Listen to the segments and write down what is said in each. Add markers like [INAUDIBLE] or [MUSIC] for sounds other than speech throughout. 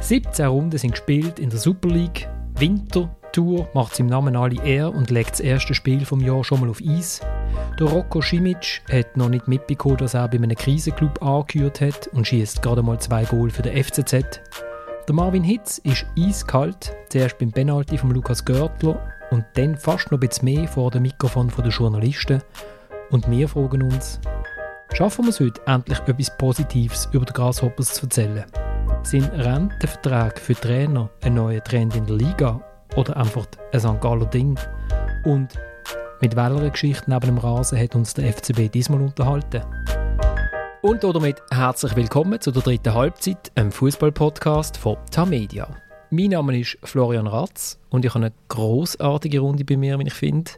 17 Runden sind gespielt in der Super League. Wintertour macht es im Namen alle Ehr und legt das erste Spiel vom Jahr schon mal auf Eis. Der Rocco Simic hat noch nicht mitbekommen, dass er bei einem Krisenclub angehört hat und schießt gerade mal zwei Goal für den FCZ. Der Marvin Hitz ist eiskalt, zuerst beim Penalty von Lukas Görtler und dann fast noch ein bisschen mehr vor dem Mikrofon der Journalisten. Und wir fragen uns, schaffen wir es heute endlich etwas Positives über die Grasshoppers zu erzählen? Sind Rentenverträge für Trainer ein neuer Trend in der Liga oder einfach ein St. Galler Ding? Und mit welcher Geschichte neben dem Rasen hat uns der FCB diesmal unterhalten? Und damit herzlich willkommen zu der dritten Halbzeit, einem Fußball-Podcast von Tamedia. Mein Name ist Florian Ratz und ich habe eine großartige Runde bei mir, wie ich finde.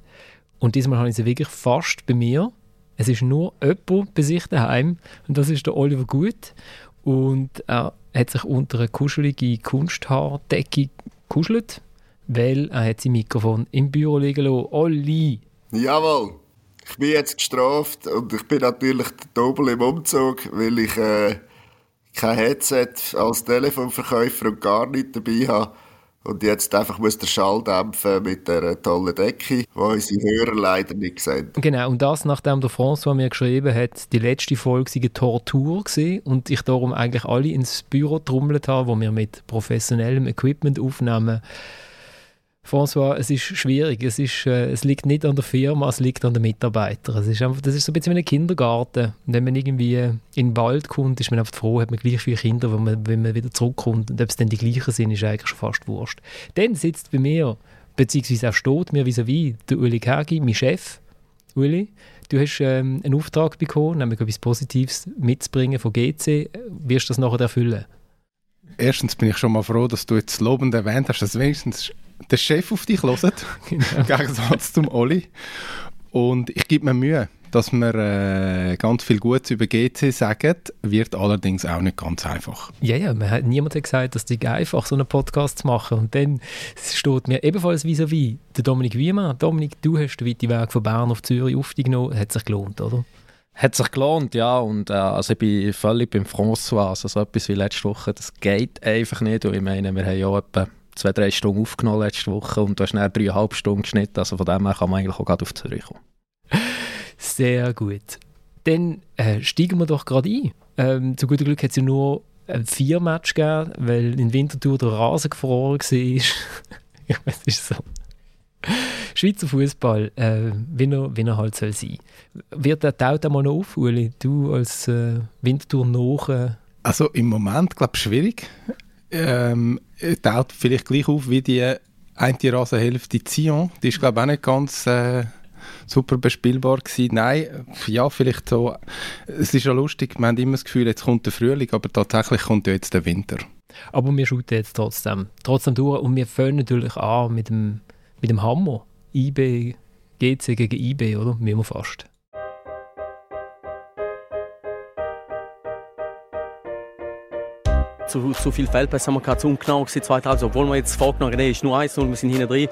Und diesmal habe ich sie wirklich fast bei mir. Es ist nur jemand bei sich daheim und das ist der Oliver Gut. Und er hat sich unter eine kuschelige Kunsthaardecke gekuschelt, weil er hat sein Mikrofon im Büro liegen lassen. Olli! Jawohl! Ich bin jetzt gestraft und ich bin natürlich Dobel im Umzug, weil ich äh, kein Headset als Telefonverkäufer und gar nichts dabei habe. Und jetzt einfach muss der Schall dämpfen mit der tollen Decke, die unsere Hörer leider nicht sehen. Genau, und das nachdem der François mir geschrieben hat, die letzte Folge sei eine Tortur gewesen und ich darum eigentlich alle ins Büro trommelt habe, wo wir mit professionellem Equipment aufnehmen. François, es ist schwierig. Es, ist, äh, es liegt nicht an der Firma, es liegt an den Mitarbeitern. Es ist einfach, das ist so ein bisschen wie ein Kindergarten. Wenn man irgendwie in den Wald kommt, ist man einfach froh, hat man gleich viele Kinder, wenn man, wenn man wieder zurückkommt. Und ob es dann die gleichen sind, ist eigentlich schon fast wurscht. Dann sitzt bei mir, beziehungsweise auch steht mir vis-à-vis, der Uli Kagi, mein Chef. Uli, du hast ähm, einen Auftrag bekommen, nämlich etwas Positives mitzubringen von GC. Wirst du das nachher erfüllen? Erstens bin ich schon mal froh, dass du jetzt lobend erwähnt hast, dass wenigstens der Chef auf dich hört, [LAUGHS] genau. im Gegensatz zum Oli. Und ich gebe mir Mühe, dass wir äh, ganz viel Gutes über GC sagen, wird allerdings auch nicht ganz einfach. Ja, ja, man hat, niemand hat gesagt, dass es einfach so einen Podcast zu machen. Und dann steht mir ebenfalls vis-à-vis der Dominik Wiemann. Dominik, du hast den weiten Weg von Bern auf Zürich aufgenommen. Hat sich gelohnt, oder? Hat sich gelohnt, ja. Und äh, also ich bin völlig beim François. Also so etwas wie letzte Woche, das geht einfach nicht. Und ich meine, wir haben ja etwa zwei, drei Stunden aufgenommen letzte Woche und du hast dann dreieinhalb Stunden geschnitten. Also von dem her kann man eigentlich auch gerade auf Zürich kommen. Sehr gut. Dann äh, steigen wir doch gerade ein. Ähm, zu gutem Glück hat es ja nur ein vier Match gegeben, weil in Winterthur der Rasen gefroren war. [LAUGHS] ich weiß, es ist so. Schweizer Fußball, äh, wie, er, wie er halt soll sein. Wird der taut einmal noch auf, Uli? Du als äh, Winterthur noch? Äh also im Moment glaube ich schwierig ähm, taucht vielleicht gleich auf wie die eine Rasenhälfte Zion. Die ist, glaube ich, auch nicht ganz äh, super bespielbar gewesen. Nein, ja, vielleicht so. Es ist ja lustig, wir haben immer das Gefühl, jetzt kommt der Frühling, aber tatsächlich kommt ja jetzt der Winter. Aber wir shooten jetzt trotzdem, trotzdem durch und wir fangen natürlich an mit dem, mit dem Hammer. IB, GC gegen IB, oder? Wie wir fast. Zu, zu viel Feldpässe haben wir gehabt, zu ungenau gewesen, zweite Halbzeit. Obwohl wir jetzt vorgenommen haben, ist nur 1-0, wir sind hinten drin.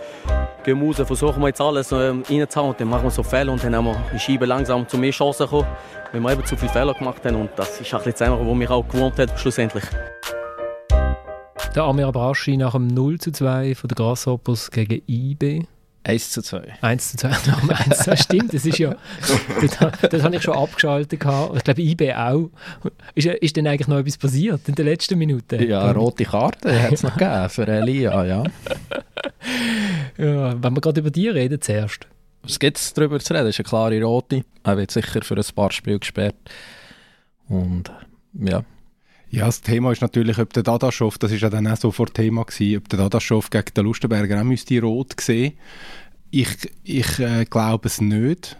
Gehen raus, versuchen wir jetzt alles ähm, reinzuhauen dann machen wir so Fehler und dann haben wir die Scheibe langsam zu mehr Chancen gekommen, weil wir eben zu viele Fehler gemacht haben und das ist bisschen das, was mich auch gewohnt hat, schlussendlich. Der Amir Abraschi nach dem 0 zu 2 von der Grasshoppers gegen IB 1 zu 2. 1 zu 2, 1 [LAUGHS] zu 2, stimmt, das ist ja, [LAUGHS] das, das habe ich schon abgeschaltet gehabt. Ich glaube, IB auch. Ist, ist denn eigentlich noch etwas passiert in den letzten Minuten? Ja, eine rote Karte hat es noch gegeben für Elia, ja. [LAUGHS] ja. Wenn wir gerade über die reden zuerst. Was gibt es darüber zu reden? Das ist eine klare rote. Er wird sicher für ein paar Spiele gesperrt. Und ja. Ja, das Thema ist natürlich, ob der Dadaschow, das ist ja dann auch sofort Thema gewesen, ob der Dadaschow gegen den Lustenberger auch müsste rot sehen. Ich, ich äh, glaube es nicht.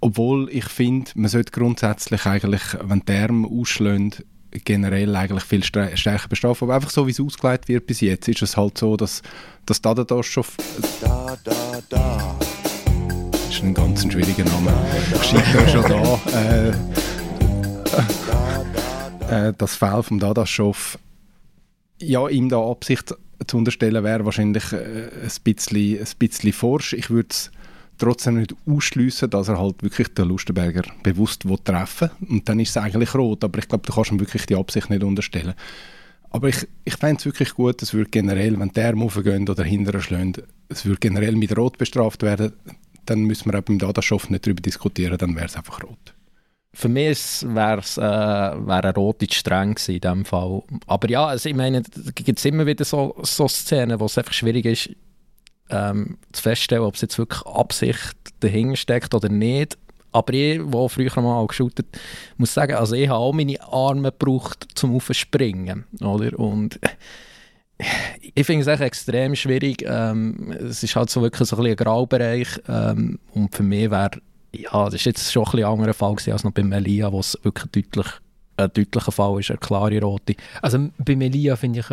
Obwohl ich finde, man sollte grundsätzlich eigentlich, wenn die Arme ausschlagen, generell eigentlich viel stärker bestrafen. Aber einfach so, wie es ausgelegt wird bis jetzt, ist es halt so, dass, dass Dadaschow... Da, da, da. Das ist ein ganz schwieriger Name. Scheint schon da. Äh, äh, das Foul vom Dadaschow, ja, ihm da Absicht zu unterstellen, wäre wahrscheinlich äh, ein, bisschen, ein bisschen forsch. Ich würde es trotzdem nicht ausschließen, dass er halt wirklich den Lustenberger bewusst treffen will. Und dann ist es eigentlich rot, aber ich glaube, du kannst ihm wirklich die Absicht nicht unterstellen. Aber ich, ich fände es wirklich gut, es würde generell, wenn Arme raufgehen oder hinterher schlagen, es würde generell mit Rot bestraft werden, dann müssen wir auch beim Dataschof nicht darüber diskutieren, dann wäre es einfach rot. Für mich wäre es äh, wär ein rote streng in diesem Fall. Aber ja, also ich meine, es gibt immer wieder so, so Szenen, wo es einfach schwierig ist, ähm, zu feststellen, ob es jetzt wirklich Absicht dahinter steckt oder nicht. Aber ich, der früher mal geschaut muss sagen, also ich habe auch meine Arme gebraucht, zum Aufspringen. Oder? Und ich finde es extrem schwierig. Ähm, es ist halt so wirklich so ein, ein Graubereich. Ähm, und für mich wäre, ja, das ist jetzt schon ein bisschen anderer Fall gewesen als noch bei Melia, wo es wirklich deutlich ein deutlicher Fall ist, eine klare rote. Also bei Melia finde ich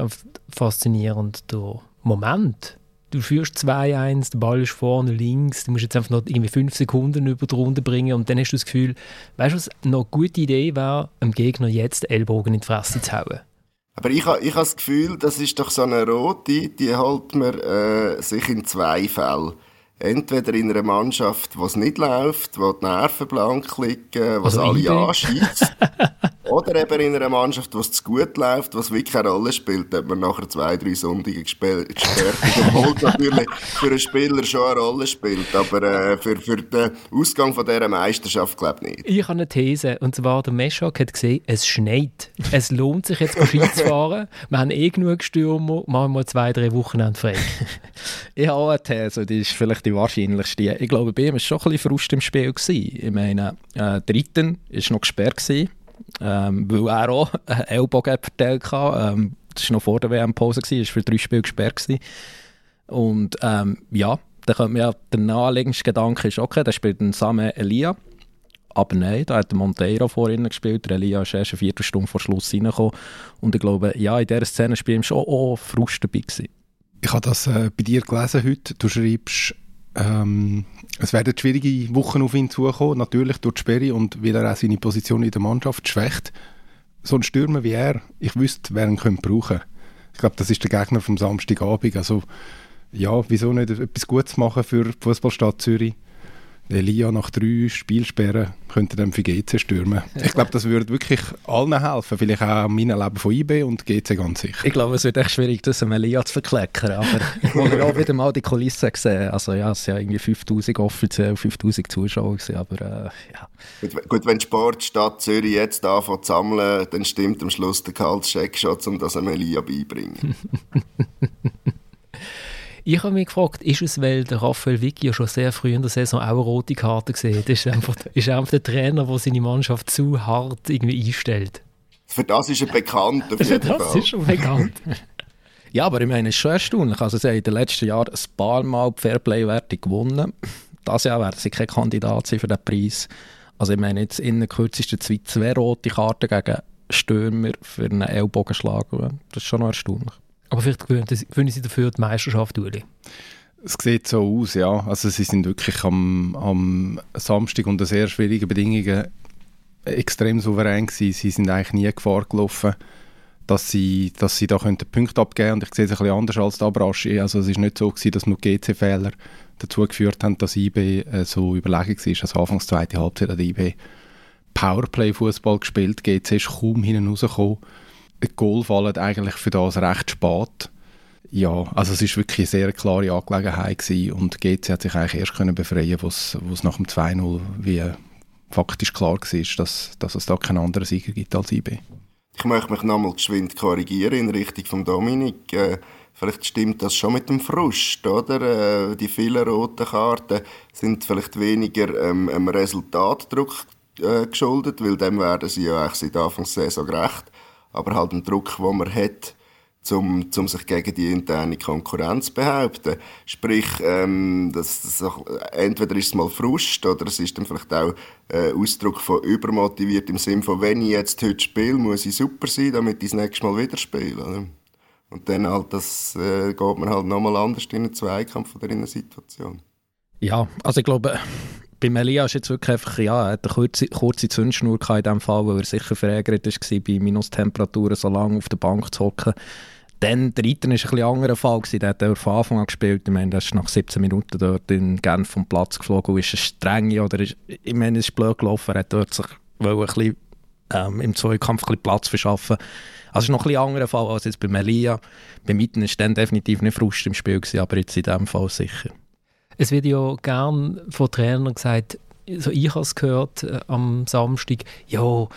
faszinierend der Moment du führst 2-1, der Ball ist vorne links, du musst jetzt einfach noch irgendwie 5 Sekunden über die Runde bringen und dann hast du das Gefühl, weißt du, was noch eine gute Idee wäre, dem Gegner jetzt Ellbogen in die Fresse zu hauen. Aber ich, ich habe das Gefühl, das ist doch so eine rote, die holt man äh, sich in zwei Fällen. Entweder in einer Mannschaft, wo es nicht läuft, wo die Nerven blank liegen, was also alle anschießt. [LAUGHS] Oder eben in einer Mannschaft, wo es zu gut läuft, was wirklich keine Rolle spielt, hat man nachher zwei, drei Sonntage gesperrt, obwohl es natürlich für einen Spieler schon eine Rolle spielt, aber äh, für, für den Ausgang von dieser Meisterschaft glaube ich nicht. Ich habe eine These, und zwar der Meschak hat gesehen, es schneit. Es lohnt sich jetzt Ski zu fahren. [LAUGHS] Wir haben eh genug Stürmer, machen wir zwei, drei Wochen frei. [LAUGHS] ich habe auch eine These, die ist vielleicht die wahrscheinlichste. Ich glaube, bei ihm war schon ein bisschen Frust im Spiel. Gewesen. Ich meine, äh, Dritten war noch gesperrt. Gewesen ähm, weil er auch einen Ellbogen verteilt hatte. Ähm, das war noch vor der WM-Pause, war für drei Spiele gesperrt. Gewesen. Und ähm, ja, dann könnte man ja, der naheliegendste Gedanke ist, okay, da spielt ein Same Elia. Aber nein, da hat der Monteiro vorhin gespielt. Der Elia ist erst eine Viertelstunde vor Schluss reingekommen. Und ich glaube, ja, in dieser Szene spielt ihm schon auch Frust dabei gewesen. Ich habe das äh, bei dir gelesen heute. Du schreibst, ähm, es werden schwierige Wochen auf ihn zukommen, natürlich durch die Sperre und weil er auch seine Position in der Mannschaft schwächt. So ein Stürmer wie er, ich wüsste, wer ihn könnte brauchen Ich glaube, das ist der Gegner vom Samstagabend. Also, ja, wieso nicht etwas Gutes machen für die Fußballstadt Zürich? Elia nach drei Spielsperren könnte dann für GC stürmen. Ich glaube, das würde wirklich allen helfen. Vielleicht auch meinem Leben von IB und GC ganz sicher. Ich glaube, es wird echt schwierig, das Elia zu verkleckern. Aber [LAUGHS] ich wollte auch wieder mal die Kulissen sehen. Also ja, es sind ja irgendwie 5000 offiziell, 5000 Zuschauer gewesen, aber äh, ja. Gut, gut, wenn die Sportstadt Zürich jetzt anfängt zu sammeln, dann stimmt am Schluss der Gehaltscheck schon, um das Elia beibringen. [LAUGHS] Ich habe mich gefragt, ist es, weil der Raphael Vicky ja schon sehr früh in der Saison auch eine rote Karte gesehen hat? Ist einfach, ist einfach der Trainer, der seine Mannschaft zu hart irgendwie einstellt? Für das ist er bekannt. Auf [LAUGHS] Für das Fall. ist er bekannt. [LAUGHS] ja, aber ich meine, es ist schon erstaunlich. Also, sie haben in den letzten Jahren ein paar Mal die Fairplay-Werte gewonnen. Das Jahr werden sie kein Kandidat sein für den Preis. Also, ich meine, jetzt in der kürzesten Zeit zwei rote Karten gegen Stürmer für einen Ellbogenschlag. Das ist schon noch erstaunlich. Aber vielleicht gewinnen sie dafür die Meisterschaft, Uli. Es sieht so aus, ja. Also sie sind wirklich am, am Samstag unter sehr schwierigen Bedingungen extrem souverän gewesen. Sie sind eigentlich nie Gefahr gelaufen, dass sie, dass sie da könnten Punkte abgeben Und ich sehe es ein bisschen anders als der Abraschi. Also es ist nicht so gewesen, dass nur GC-Fehler dazu geführt haben, dass IB äh, so überlegen war. Also anfangs zweite Halbzeit hat IB Powerplay-Fußball gespielt. GC ist kaum hinten rausgekommen Goal fallen eigentlich für das recht spät. Ja, also es ist wirklich eine sehr klare Angelegenheit gewesen und GC hat sich eigentlich erst können befreien, wo es nach dem 2-0 wie faktisch klar war, dass, dass es da keinen anderen Sieger gibt als IB. Ich möchte mich nochmal geschwind korrigieren in Richtung von Dominik. Äh, vielleicht stimmt das schon mit dem Frust, oder? Äh, die vielen roten Karten sind vielleicht weniger ähm, einem Resultatdruck äh, geschuldet, weil dem werden sie ja eigentlich seit Anfang der Saison gerecht aber halt ein Druck, den man hat, um, um sich gegen die interne Konkurrenz zu behaupten. Sprich, ähm, das, das entweder ist es mal Frust oder es ist dann vielleicht auch äh, Ausdruck von übermotiviert im Sinne von, wenn ich jetzt heute spiele, muss ich super sein, damit ich das nächste Mal wieder spiele. Und dann halt, das, äh, geht man halt nochmal anders in einen Zweikampf oder in einer Situation. Ja, also ich glaube, bei Melia ist jetzt wirklich einfach, ja, er hat eine kurze, kurze Zündschnur in diesem Fall, weil er sicher verärgert war, bei Minustemperaturen so lange auf der Bank zu hocken. Dann, der Reiter war ein bisschen anderer Fall. Gewesen. Der hat er von Anfang an gespielt. Ich meine, der ist nach 17 Minuten dort in Genf vom Platz geflogen und ist ein streng, oder ist, ich meine, es ist blöd gelaufen. Er hat dort sich ein ähm, im Zweikampf ein bisschen Platz verschaffen. Also es ist noch ein bisschen anderer Fall als jetzt bei Melia. Bei Mitten war dann definitiv nicht Frust im Spiel, gewesen, aber jetzt in diesem Fall sicher. Es wird ja gern von Trainern gesagt, so ich habe es gehört äh, am Samstag, ja,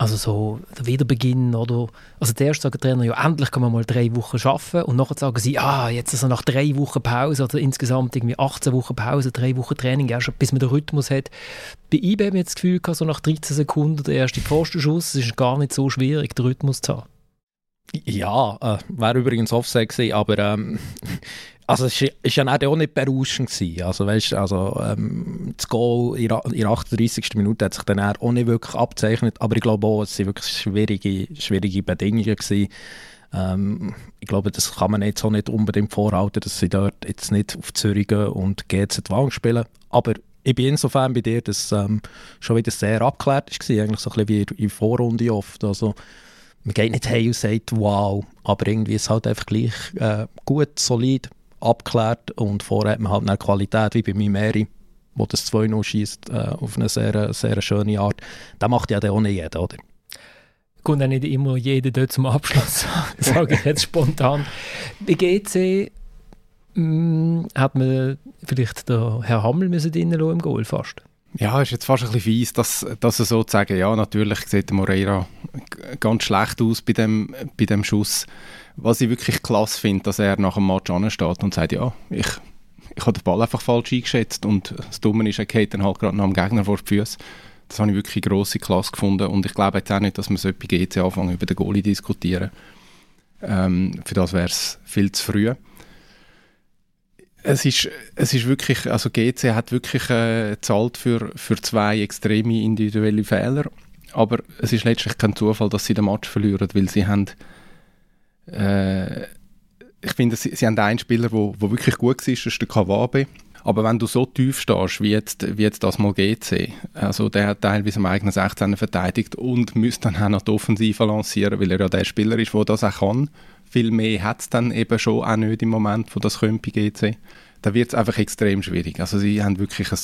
also so der Wiederbeginn oder? Also zuerst sagen Trainer ja endlich kann man mal drei Wochen arbeiten. Und nachher sagen sie ah jetzt also nach drei Wochen Pause oder insgesamt irgendwie 18 Wochen Pause drei Wochen Training erst bis man den Rhythmus hat. Bei IB habe ich das Gefühl gehabt, so nach 13 Sekunden der erste Pfostenschuss es ist gar nicht so schwierig den Rhythmus zu haben. Ja, äh, wäre übrigens Offset gewesen, aber ähm, also es war ja auch nicht berauschend. Also, weißt, also ähm, das Goal in der 38. Minute hat sich dann auch nicht wirklich abzeichnet, aber ich glaube auch, es waren wirklich schwierige, schwierige Bedingungen. Ähm, ich glaube, das kann man jetzt auch nicht unbedingt vorhalten, dass sie dort jetzt nicht auf Zürich gehen und GZ Wang spielen. Aber ich bin insofern bei dir, dass ähm, schon wieder sehr abgeklärt war, eigentlich so ein bisschen wie in Vorrunde oft. Also, man geht nicht hey und sagt wow, aber irgendwie ist es halt einfach gleich äh, gut, solid abgeklärt und vorher hat man halt eine Qualität wie bei Mimeri, wo das 2-0 schießt äh, auf eine sehr, sehr schöne Art. Das macht ja dann auch nicht jeder, oder? Kommt auch nicht immer jeder dort zum Abschluss, [LAUGHS] sage ich jetzt spontan. Bei GC mh, mm, hat man vielleicht der Herr Hammel müssen im Goal fast. Ja, ist jetzt fast ein bisschen fies, dass, dass er so zu sagen, ja, natürlich sieht Moreira ganz schlecht aus bei dem, bei dem Schuss. Was ich wirklich klasse finde, dass er nach dem Match ansteht und sagt, ja, ich, ich habe den Ball einfach falsch eingeschätzt und das Dumme ist, er geht dann halt gerade noch am Gegner vor die Füße. Das habe ich wirklich grosse Klasse gefunden und ich glaube jetzt auch nicht, dass wir so bei GC anfangen, über den Goalie diskutieren. Ähm, für das wäre es viel zu früh. Es ist, es ist wirklich, also GC hat wirklich äh, für, für zwei extreme individuelle Fehler, aber es ist letztlich kein Zufall, dass sie den Match verlieren, weil sie haben äh, ich finde, sie, sie haben einen Spieler, der wo, wo wirklich gut war, das ist der Kawabe. Aber wenn du so tief stehst, wie jetzt, wie jetzt das mal GC, also der hat teilweise am eigenen 16 verteidigt und müsste dann auch noch die Offensive lancieren, weil er ja der Spieler ist, der das auch kann. Viel mehr hat es dann eben schon auch nicht im Moment, wo das könnte bei GC. Da wird es einfach extrem schwierig. Also sie haben wirklich ein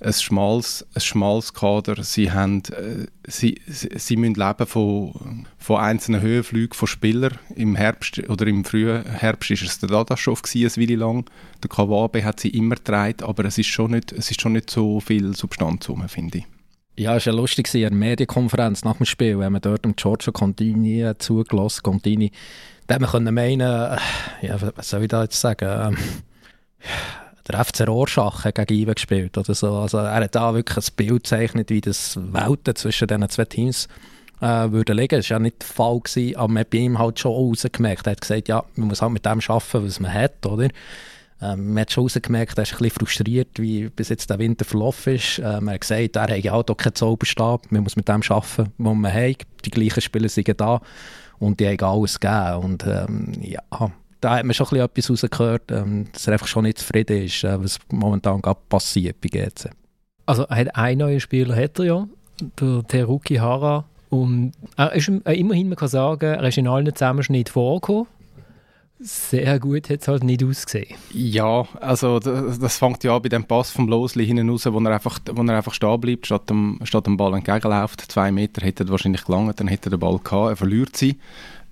ein schmales, ein schmales Kader. Sie, haben, äh, sie, sie, müssen leben von, von einzelnen Höhenflügen von Spielern. Im Herbst oder im frühen Herbst war es der Dadaschow eine Weile lang. Der Kawabe hat sie immer getragen, aber es ist schon nicht, es ist schon nicht so viel Substanz rum, finde ich. Ja, es war ja lustig, in der Medienkonferenz nach dem Spiel, wenn man dort dem Giorgio Contini zugelassen Contini, da hat man meinen, äh, ja, was soll ich da jetzt sagen, ähm, der FC Rorschach hat gegen Iwe gespielt oder so. Also er hat da wirklich ein Bild gezeichnet, wie das Welten zwischen diesen zwei Teams äh, würde liegen. Das war ja nicht der Fall, gewesen, aber man hat bei ihm halt schon rausgemerkt. Er hat gesagt, ja, man muss halt mit dem arbeiten, was man hat, oder? Ähm, man hat schon rausgemerkt, er ist ein bisschen frustriert, wie bis jetzt der Winter verlaufen ist. Ähm, er hat gesagt, er hat halt auch keinen Zauberstab, man muss mit dem arbeiten, was man hat. Die gleichen Spieler sind da und die haben alles gegeben. Und ähm, ja, da hat man schon ein bisschen etwas rausgehört, ähm, dass er einfach schon nicht zufrieden ist, äh, was momentan gerade passiert bei GC. Also hat ein neuer Spieler hat er ja, der Teruki Hara. Und er ist äh, immerhin, man kann sagen, er ist in allen Zusammenschnitten vorgekommen. Sehr gut hat es halt nicht ausgesehen. Ja, also das, das fängt ja an bei dem Pass vom Losli hinten raus, wo er einfach, wo er einfach stehen bleibt, statt dem, statt dem Ball entgegenläuft. Zwei Meter hätte er wahrscheinlich gelangt, dann hätte er den Ball gehabt, er verliert sie.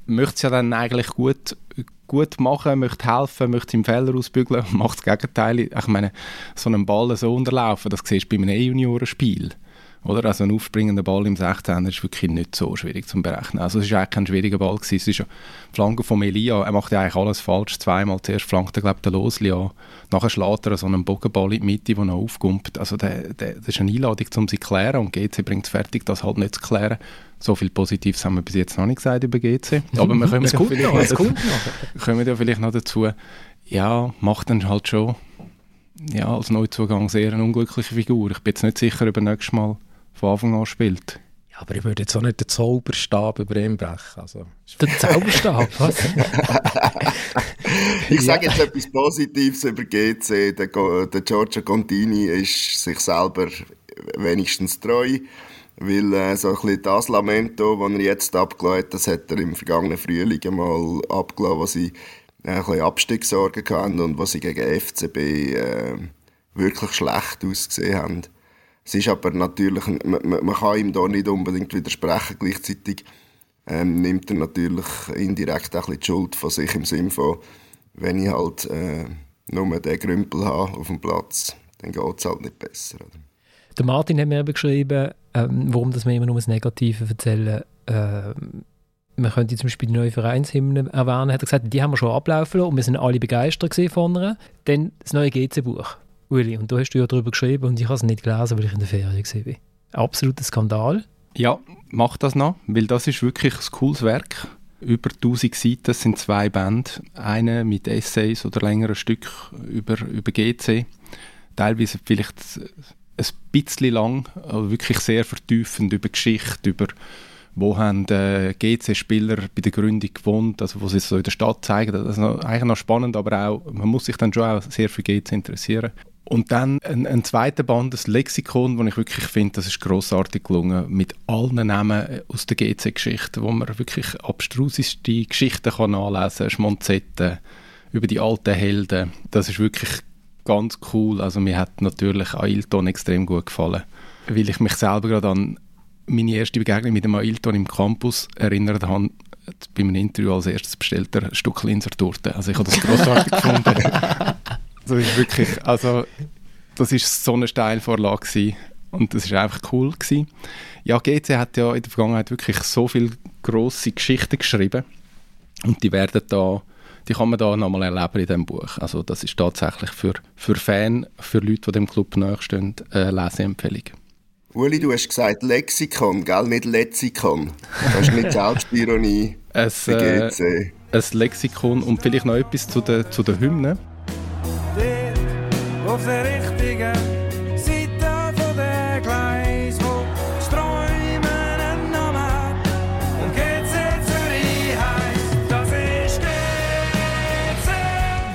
Möchte es ja dann eigentlich gut, gut machen, möchte helfen, möchte im Fehler ausbügeln [LAUGHS] und macht das Gegenteil. Ich meine, so einen Ball so unterlaufen, das siehst du bei einem E-Juniorenspiel. Oder? Also ein aufspringender Ball im 16er ist wirklich nicht so schwierig zu berechnen. Also es war eigentlich kein schwieriger Ball. Gewesen. Es ist ja Flanke von Elia, er macht ja eigentlich alles falsch. Zweimal zuerst flankt er, glaube ich, den Losli an. Nachher schlägt er so einen Bogenball in die Mitte, der noch aufkommt. Also der, der, das ist eine Einladung, um sie zu klären und GC bringt es fertig, das halt nicht zu klären. So viel Positives haben wir bis jetzt noch nicht gesagt über GC. [LAUGHS] Aber wir kommen, ja vielleicht, noch, dazu, [LAUGHS] kommen ja vielleicht noch dazu, ja, macht dann halt schon ja, als Neuzugang sehr eine unglückliche Figur. Ich bin jetzt nicht sicher, ob er nächstes Mal von Anfang an spielt. Ja, aber ich würde jetzt auch nicht den Zauberstab über ihn brechen. Also. Der Zauberstab, was? [LAUGHS] ich sage jetzt etwas Positives über GC. Der, der Giorgio Contini ist sich selber wenigstens treu. Weil äh, so ein bisschen das Lamento, das er jetzt abgelassen hat, das hat er im vergangenen Frühling mal abgelassen, wo sie äh, ein bisschen Abstiegssorgen hatten und wo sie gegen FCB äh, wirklich schlecht ausgesehen haben. Es ist aber natürlich, man, man kann ihm da nicht unbedingt widersprechen. Gleichzeitig ähm, nimmt er natürlich indirekt auch die Schuld von sich im Sinne von, wenn ich halt äh, nur den Grümpel habe auf dem Platz, dann geht es halt nicht besser. Oder? Der Martin hat mir eben geschrieben, ähm, warum das wir immer nur das Negative erzählen. Ähm, man könnte zum Beispiel die neue Vereinshymne erwähnen, hat er gesagt, die haben wir schon ablaufen lassen und wir sind alle begeistert von ihr. Dann das neue GC-Buch, Uli, und da hast du ja darüber geschrieben und ich habe es nicht gelesen, weil ich in der Ferien war. Absoluter Skandal. Ja, mach das noch, weil das ist wirklich ein cooles Werk. Über 1000 Seiten, sind zwei Bände. Eine mit Essays oder längeren Stück über, über GC. Teilweise vielleicht ein bisschen lang, aber wirklich sehr vertiefend über Geschichte, über wo haben äh, GC-Spieler bei der Gründung gewohnt, also wo sie so in der Stadt zeigen. Das ist eigentlich noch spannend, aber auch, man muss sich dann schon auch sehr für GC interessieren. Und dann ein, ein zweiter Band, das Lexikon, wo ich wirklich finde, das ist grossartig gelungen, mit allen Namen aus der GC-Geschichte, wo man wirklich abstruseste Geschichten kann anlesen kann, Schmonzetten, über die alten Helden. Das ist wirklich ganz cool. Also mir hat natürlich Ailton extrem gut gefallen, weil ich mich selber gerade an meine erste Begegnung mit dem Ailton im Campus erinnert habe, bei einem Interview als erstes bestellt er ein Stück Linsertorte. Also ich habe das grossartig [LAUGHS] gefunden. Das ist wirklich, also das ist so eine Steilvorlage gewesen. und das ist einfach cool gewesen. Ja, GC hat ja in der Vergangenheit wirklich so viele grosse Geschichten geschrieben und die werden da die kann man da nochmal erleben in diesem Buch. Also das ist tatsächlich für, für Fans, für Leute, die dem Club nachstehen, eine Leseempfehlung. Uli, du hast gesagt Lexikon, gell? Nicht Lexikon. Das ist nicht Selbstironie [LAUGHS] es, äh, ein Lexikon und vielleicht noch etwas zu den, zu den Hymnen. Auf der richtigen Seite von der Gleis, wo Sträumen einen Namen und GC Zürich heisst, das ist GC.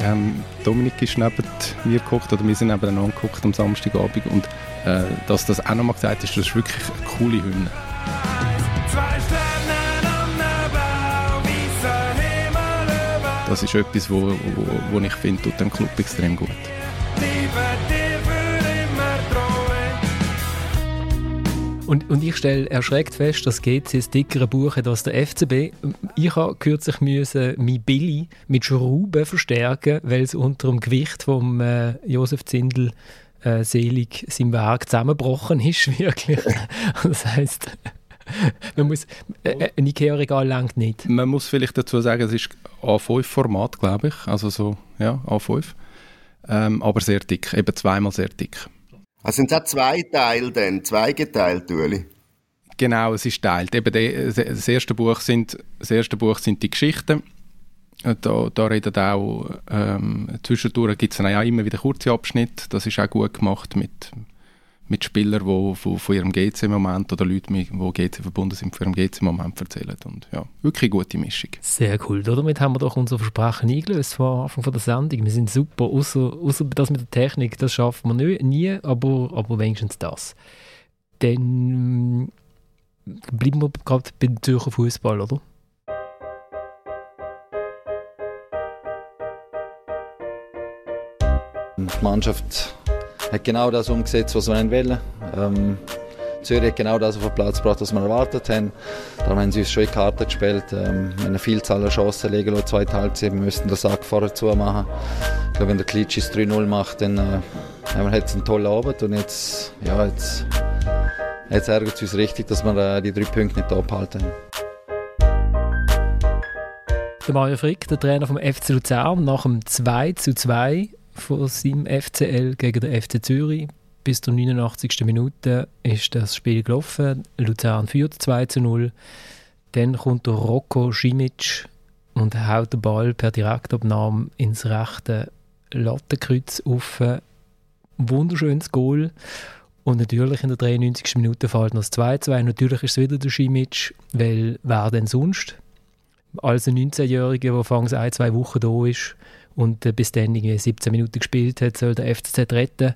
Ähm, Dominik ist neben mir geguckt, oder wir sind nebeneinander geguckt am Samstagabend und äh, dass das auch nochmal gesagt ist, das ist wirklich eine coole Hymne. Das ist etwas, wo, wo, wo ich finde, tut dem Club extrem gut. Und, und ich stelle erschreckt fest, dass GC ein dickeres Buch hat als der FCB. Ich habe kürzlich müssen mein Billy mit Schrauben verstärken, weil es unter dem Gewicht von äh, Josef Zindel äh, selig sein Werk zusammengebrochen ist, [LAUGHS] wirklich. das heisst, man muss, äh, äh, ein Ikea-Regal langt nicht. Man muss vielleicht dazu sagen, es ist A5-Format, glaube ich, also so, ja, A5. Ähm, aber sehr dick, eben zweimal sehr dick. Also sind es auch zwei Teile dann, zweigeteilt, Ueli? Genau, es ist teilt. Eben die, das, erste Buch sind, das erste Buch sind die Geschichten da, da reden auch, ähm, zwischendurch gibt es dann auch immer wieder kurze Abschnitte. Das ist auch gut gemacht mit, mit Spielern, die von, von ihrem GC-Moment oder Leuten, die GC verbunden sind, von ihrem GC-Moment erzählen. Und ja, wirklich eine gute Mischung. Sehr cool. Damit haben wir doch unser Versprechen eingelöst vor Anfang von der Sendung. Wir sind super, außer, außer das mit der Technik, das schaffen wir nie, nie aber, aber wenigstens das. Dann bleiben wir gerade beim Zürcher Fußball, oder? Die Mannschaft hat genau das umgesetzt, was wir wollen. Ähm, Zürich hat genau das auf den Platz gebracht, was wir erwartet haben. Darum haben sie uns schon in Karten gespielt. Ähm, eine Vielzahl an Chancen legen lassen, zweite Halbzeit. Wir müssten den Sack vorher zumachen. Ich glaube, wenn der Klitschis 3-0 macht, dann äh, haben wir jetzt einen tollen Abend. Und jetzt, ja, jetzt, jetzt ärgert es uns richtig, dass wir äh, die drei Punkte nicht abhalten. Der Mario Frick, der Trainer vom FC Luzern, nach dem 2 zu 2 von seinem FCL gegen den FC Zürich. Bis zur 89. Minute ist das Spiel gelaufen. Luzern führt 2 zu 0. Dann kommt der Rocco Schimic und haut den Ball per Direktabnahme ins rechte Lattenkreuz auf. Wunderschönes Goal. Und natürlich in der 93. Minute fällt noch das 2-2. Natürlich ist es wieder der Schimic, weil wer denn sonst? Als ein 19-Jähriger, der fangs ein, zwei Wochen da ist, und äh, bis dann 17 Minuten gespielt hat, soll der FCZ retten.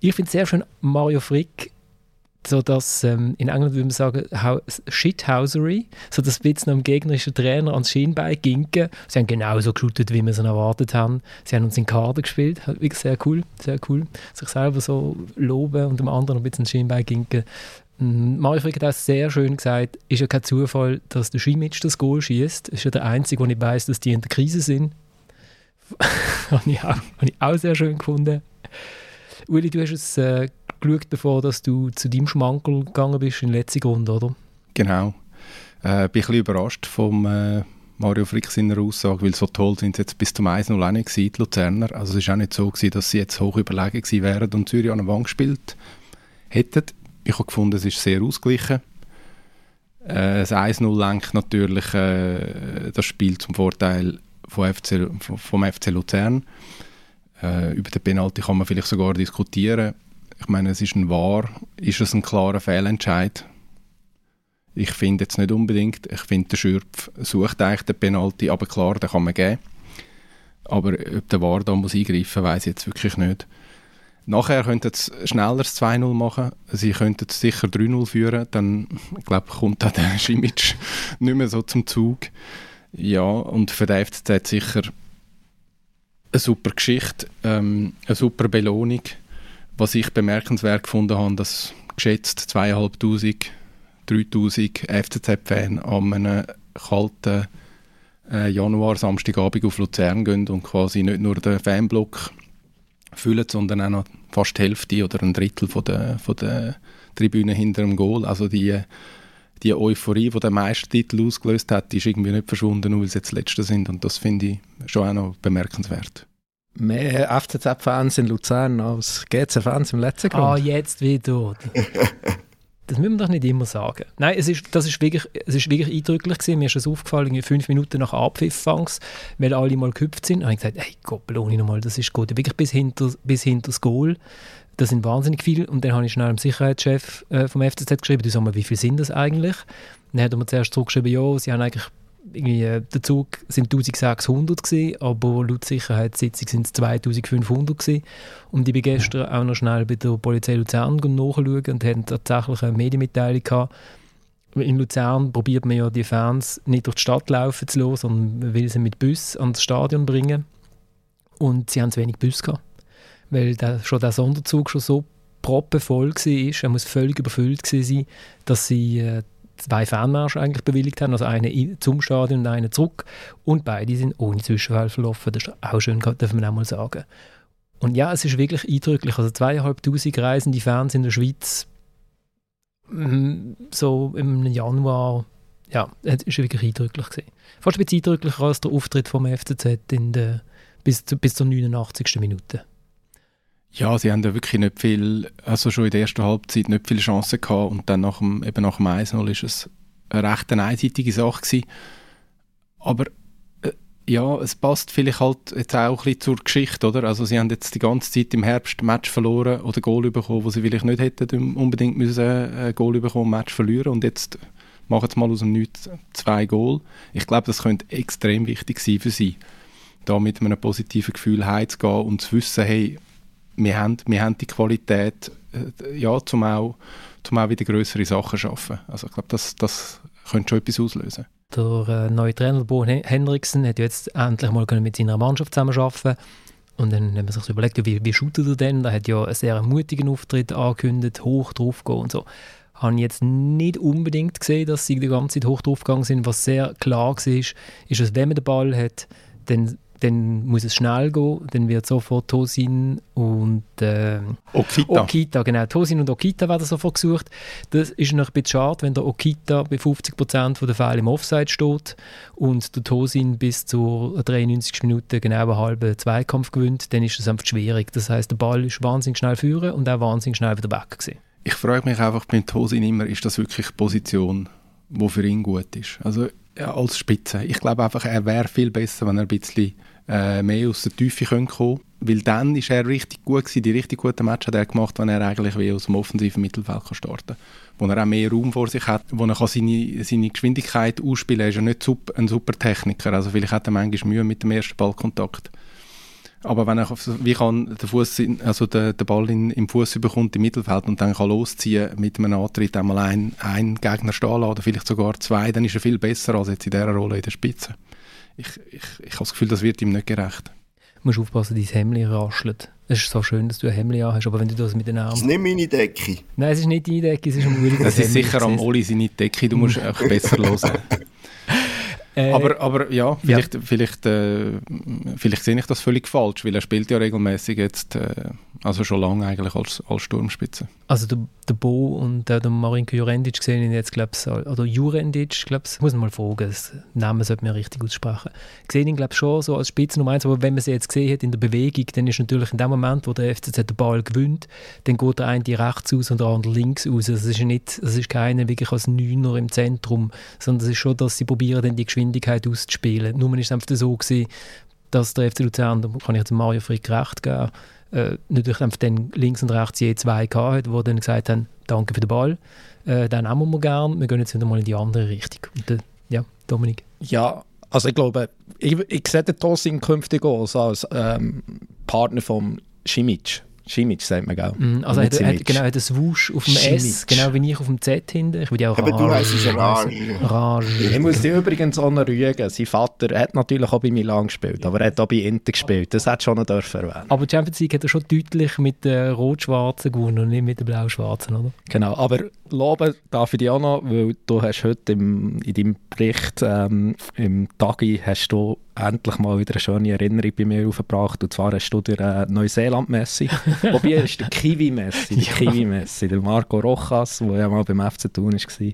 Ich finde es sehr schön, Mario Frick so dass ähm, in England würde man sagen Shithousery, so jetzt noch dem gegnerischen Trainer ans Schienbein ginken. Sie haben genauso geshootet, wie wir es erwartet haben. Sie haben uns in Kader gespielt, wirklich sehr cool, sehr cool. Sich selber so loben und dem anderen ein bisschen ans Schienbein ginken. Mm, Mario Frick hat auch sehr schön gesagt, ist ja kein Zufall, dass der Schimic das Goal schießt. Ist ja der Einzige, der ich weiß, dass die in der Krise sind. [LAUGHS] habe ich, auch, ich auch sehr schön gefunden. Uli, du hast es äh, geschaut, bevor dass du zu deinem Schmankel gegangen bist in der letzten Runde, oder? Genau. Äh, bin ein bisschen überrascht vom äh, Mario Frick seiner Aussage, weil so toll sind sie jetzt bis zum 1-0 auch nicht gewesen, die Luzerner. Also es war auch nicht so, gewesen, dass sie jetzt hoch überlegen gewesen wären und Zürich an der Wand gespielt hätten. Ich habe gefunden, es ist sehr ausgeglichen. Äh, das 1-0 lenkt natürlich äh, das Spiel zum Vorteil vom FC, vom FC Luzern. Äh, über den Penalty kann man vielleicht sogar diskutieren. Ich meine, es ist ein Wahr, ist es ein klarer Fehlentscheid? Ich finde jetzt nicht unbedingt. Ich finde, der Schürpf sucht eigentlich den Penalty, aber klar, den kann man geben. Aber ob der Wahr da muss eingreifen, weiß ich jetzt wirklich nicht. Nachher könnten sie schneller das 2-0 machen. Sie könnten sicher 3-0 führen. Dann, ich glaube, kommt auch der [LAUGHS] Schimic nicht mehr so zum Zug. Ja, und für den FCZ sicher eine super Geschichte, ähm, eine super Belohnung. Was ich bemerkenswert gefunden habe, dass geschätzt 2500, 3000 FCZ-Fans an einem kalten äh, Januar, Samstagabend auf Luzern gehen und quasi nicht nur den Fanblock füllen, sondern auch noch fast die Hälfte oder ein Drittel von der, von der Tribüne hinter dem Goal. Also die die Euphorie, die der Meistertitel ausgelöst hat, ist irgendwie nicht verschwunden, nur weil sie jetzt Letzte sind. Und das finde ich schon auch noch bemerkenswert. Mehr FCZ-Fans in Luzern als GC-Fans im letzten Grund. Ah, jetzt wieder. [LAUGHS] Das müssen wir doch nicht immer sagen. Nein, es ist, das ist wirklich, es ist wirklich eindrücklich gewesen. Mir ist es aufgefallen, fünf Minuten nach Abpfiff weil alle mal gehüpft sind. Und ich gesagt, hey Gott, belohne nochmal, das ist gut. Wirklich bis hinter, bis hinter das Goal. Das sind wahnsinnig viele. Und dann habe ich schnell dem Sicherheitschef äh, vom FCZ geschrieben, du sag mal, wie viel sind das eigentlich? Dann hat er mir zuerst zurückgeschrieben, ja, sie haben eigentlich irgendwie, äh, der Zug sind 1600 gewesen, aber laut Sicherheitssitzung sind es 2500 gewesen. Und ich bin gestern auch noch schnell bei der Polizei Luzern nachschauen und hatten tatsächlich eine Medienmitteilung gehabt. In Luzern probiert man ja die Fans nicht durch die Stadt laufen zu lassen, sondern will sie mit Bus ans Stadion bringen. Und sie haben zu wenig Bus gehabt weil der, schon der Sonderzug schon so proppenvoll war, er muss völlig überfüllt sein, dass sie äh, zwei Fernmärsche eigentlich bewilligt haben, also einen zum Stadion und einen zurück und beide sind ohne Zwischenfall verlaufen, das ist auch schön, darf man auch mal sagen. Und ja, es ist wirklich eindrücklich, also zweieinhalbtausend reisende Fans in der Schweiz mm, so im Januar, ja, es ist wirklich eindrücklich gewesen. Fast ein bisschen eindrücklicher als der Auftritt vom FCZ in der, bis, bis zur 89. Minute. Ja, sie haben ja wirklich nicht viel, also schon in der ersten Halbzeit nicht viele Chancen gehabt und dann nach dem, eben nach dem 1-0 ist es eine recht eine einseitige Sache gewesen. Aber äh, ja, es passt vielleicht halt jetzt auch ein bisschen zur Geschichte, oder? Also sie haben jetzt die ganze Zeit im Herbst Match verloren oder Goal bekommen, wo sie vielleicht nicht hätten unbedingt müssen äh, Goal bekommen, Match verlieren und jetzt machen sie mal aus dem Nichts zwei Goal. Ich glaube, das könnte extrem wichtig sein für sie, da mit einem positiven Gefühl heimzugehen und zu wissen, hey, wir haben, wir haben die Qualität, äh, ja, zum auch, zum auch wieder größere Sachen zu schaffen. Also ich glaube, das, das könnte schon etwas auslösen. Der äh, neue Trainer Bo Henriksen hat jetzt endlich mal mit seiner Mannschaft zusammenarbeiten und dann hat man sich überlegt, wie, wie shootet er denn? Er hat ja einen sehr mutigen Auftritt angekündigt, hoch drauf gehen und so. Habe ich jetzt nicht unbedingt gesehen, dass sie die ganze Zeit hoch drauf gegangen sind. Was sehr klar war, ist, dass wenn man den Ball hat, dann dann muss es schnell gehen, dann wird sofort Tosin und äh, Okita. Okita, genau, Tosin und Okita werden sofort gesucht. Das ist noch ein bisschen schade, wenn der Okita bei 50% der Fälle im Offside steht und der Tosin bis zur 93. Minute genau einen halben Zweikampf gewinnt, dann ist das einfach schwierig. Das heißt, der Ball ist wahnsinnig schnell führen und auch wahnsinnig schnell wieder weg gewesen. Ich frage mich einfach beim Tosin immer, ist das wirklich die Position, die für ihn gut ist? Also ja, als Spitze. Ich glaube einfach, er wäre viel besser, wenn er ein bisschen äh, mehr aus der Tiefe kommen können. Weil dann ist er richtig gut gewesen, die richtig guten Match hat er gemacht, wenn er eigentlich wie aus dem offensiven Mittelfeld kann starten kann. Wo er auch mehr Raum vor sich hat, wo er kann seine, seine Geschwindigkeit ausspielen kann. Er ist ja nicht ein super Techniker, also vielleicht hat er manchmal Mühe mit dem ersten Ballkontakt. Aber wenn er wie kann der Fuß, also der, der Ball in, im Fuß bekommt im Mittelfeld und dann kann losziehen mit einem Antritt einmal ein, ein Gegner stehen lassen, oder vielleicht sogar zwei, dann ist er viel besser als jetzt in dieser Rolle in der Spitze. Ich, ich, ich habe das Gefühl, das wird ihm nicht gerecht. Du musst aufpassen, dein Hemd raschelt. Es ist so schön, dass du ein Hemd hast, aber wenn du das mit den Armen... Das ist nicht meine Decke. Nein, es ist nicht deine Decke, es ist ein Willi. Es ist sicher am Oli seine Decke, du musst auch besser hören. [LAUGHS] Äh, aber, aber ja, vielleicht, ja. Vielleicht, äh, vielleicht sehe ich das völlig falsch, weil er spielt ja regelmäßig jetzt, äh, also schon lange eigentlich als, als Sturmspitze. Also der, der Bo und äh, der Marinko Jurendic sehen ihn jetzt, glaube ich, oder Jurendic, glaube ich, muss man mal fragen, das Namen sollte man richtig aussprechen. Sehen ihn, glaube ich, schon so als Spitze Nummer eins, aber wenn man sie jetzt gesehen hat in der Bewegung, dann ist natürlich in dem Moment, wo der FCZ den Ball gewinnt, dann geht der eine rechts aus und der andere links aus. Also es ist nicht, es ist keiner wirklich als Neuner im Zentrum, sondern es ist schon, dass sie probieren, dann die Geschwindigkeit auszuspielen. Nur war es einfach so gewesen, dass der FC Luzern, da kann ich jetzt Mario Frick recht geben, äh, natürlich einfach dann links und rechts je zwei gehabt, die dann gesagt haben, danke für den Ball, äh, den nehmen wir gerne, wir gehen jetzt wieder mal in die andere Richtung. Und, äh, ja, Dominik? Ja, also ich glaube, ich, ich sehe den Tosin künftig als ähm, Partner von Schimic. Schimic sagt man, gell? Mm, also er hat, genau, hat ein Wusch auf dem Schimic. S, genau wie ich auf dem Z hinten. Ich würde auch Aber du heißt es Rage. Rage. Ich muss dir übrigens auch noch rügen. Sein Vater hat natürlich auch bei Milan gespielt, aber er hat auch bei Inter gespielt. Das hat schon noch dürfen erwähnen. Aber die Champions League hat er schon deutlich mit den Rot-Schwarzen gewonnen und nicht mit den Blau-Schwarzen, oder? Genau, aber loben darf ich dich auch noch, weil du hast heute im, in deinem Bericht ähm, im Tagi hast du endlich mal wieder eine schöne Erinnerung bei mir aufgebracht. Und zwar hast du der äh, Neuseeland-Messi, [LAUGHS] wobei ist der Kiwi-Messi, der ja. Kiwi-Messi, der Marco Rojas, der ja mal beim FC Thun war.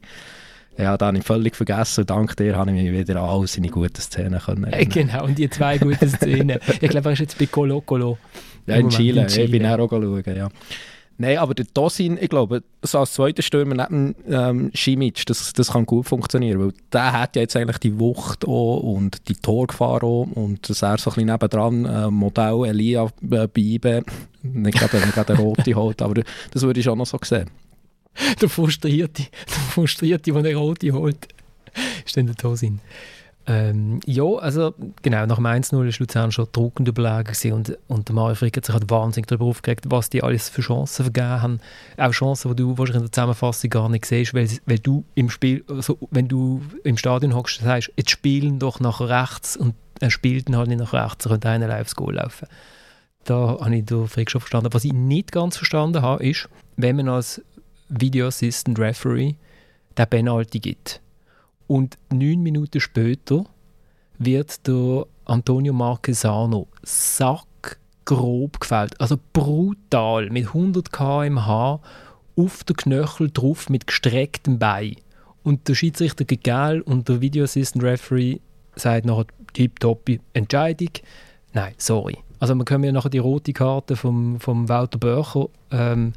Ja, da habe ich völlig vergessen. Dank dir habe ich mich wieder an all seine guten Szenen können äh, Genau, und die zwei guten [LAUGHS] Szenen. ich glaube, er ist jetzt bei Colo Colo. Ja, in Chile. in Chile. Ich bin auch schauen, ja. Nein, aber der Dosin, ich glaube, so als zweiter Stürmer neben ähm, Schimic, das, das kann gut funktionieren, weil der hat ja jetzt eigentlich die Wucht auch und die Torgefahr auch und dass er so ein bisschen nebendran äh, Modell Elia äh, Beibe, nicht gerade, nicht gerade Rote holt, aber das würde ich auch noch so sehen. [LAUGHS] Der Frustrierte, der Frustrierte, der den Rote holt, ist dann der Dosin. Ähm, ja, also genau, nach dem 1-0 war Luzern schon druckend überlegen und, und der Mario Frick hat sich halt wahnsinnig darüber aufgeregt, was die alles für Chancen vergeben haben. Auch Chancen, die du wahrscheinlich in der Zusammenfassung gar nicht siehst, weil, weil du im Spiel, also wenn du im Stadion hockst, sagst, jetzt spielen doch nach rechts und er spielt halt nicht nach rechts, er könnte einer aufs Goal laufen. Da habe ich den Frick schon verstanden. Was ich nicht ganz verstanden habe, ist, wenn man als Video Assistant Referee den Penalty gibt und neun Minuten später wird der Antonio Marquesano sackgrob gefällt. Also brutal, mit 100 km/h auf den Knöchel drauf mit gestrecktem Bein. Und der Schiedsrichter geht gelb und der Video Assistant Referee sagt nachher tipptopp Entscheidung. Nein, sorry. Also wir können ja nachher die rote Karte vom, vom Walter Börcher ähm,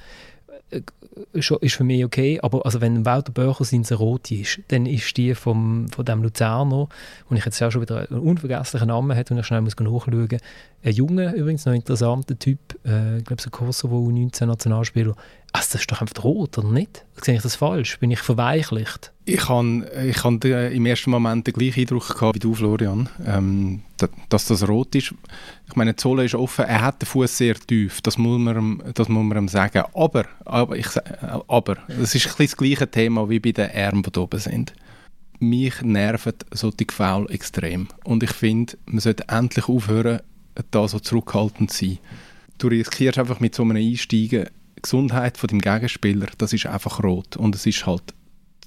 ist für mich okay, aber also wenn Walter Böcher sein rote ist, dann ist die vom, von dem Luzerner, und ich jetzt auch schon wieder einen unvergesslichen Namen hat und ich schnell muss nachschauen, ein junger, übrigens noch interessanter Typ, äh, ich glaube so Kosovo 19 Nationalspieler, also das ist doch einfach rot, oder nicht? Sehe ich das falsch? Bin ich verweichlicht? Ich habe ich hab im ersten Moment den gleichen Eindruck gehabt wie du, Florian, ähm, dass das rot ist. Ich meine, die Zolle ist offen, er hat den Fuß sehr tief, das muss man, das muss man ihm sagen. Aber, aber, ich, aber, das ist das gleiche Thema wie bei den Armen, die oben sind. Mich nerven solche Foul extrem. Und ich finde, man sollte endlich aufhören, da so zurückhaltend zu sein. Du riskierst einfach mit so einem Einsteigen Gesundheit von dem Gegenspieler, das ist einfach rot. Und es ist halt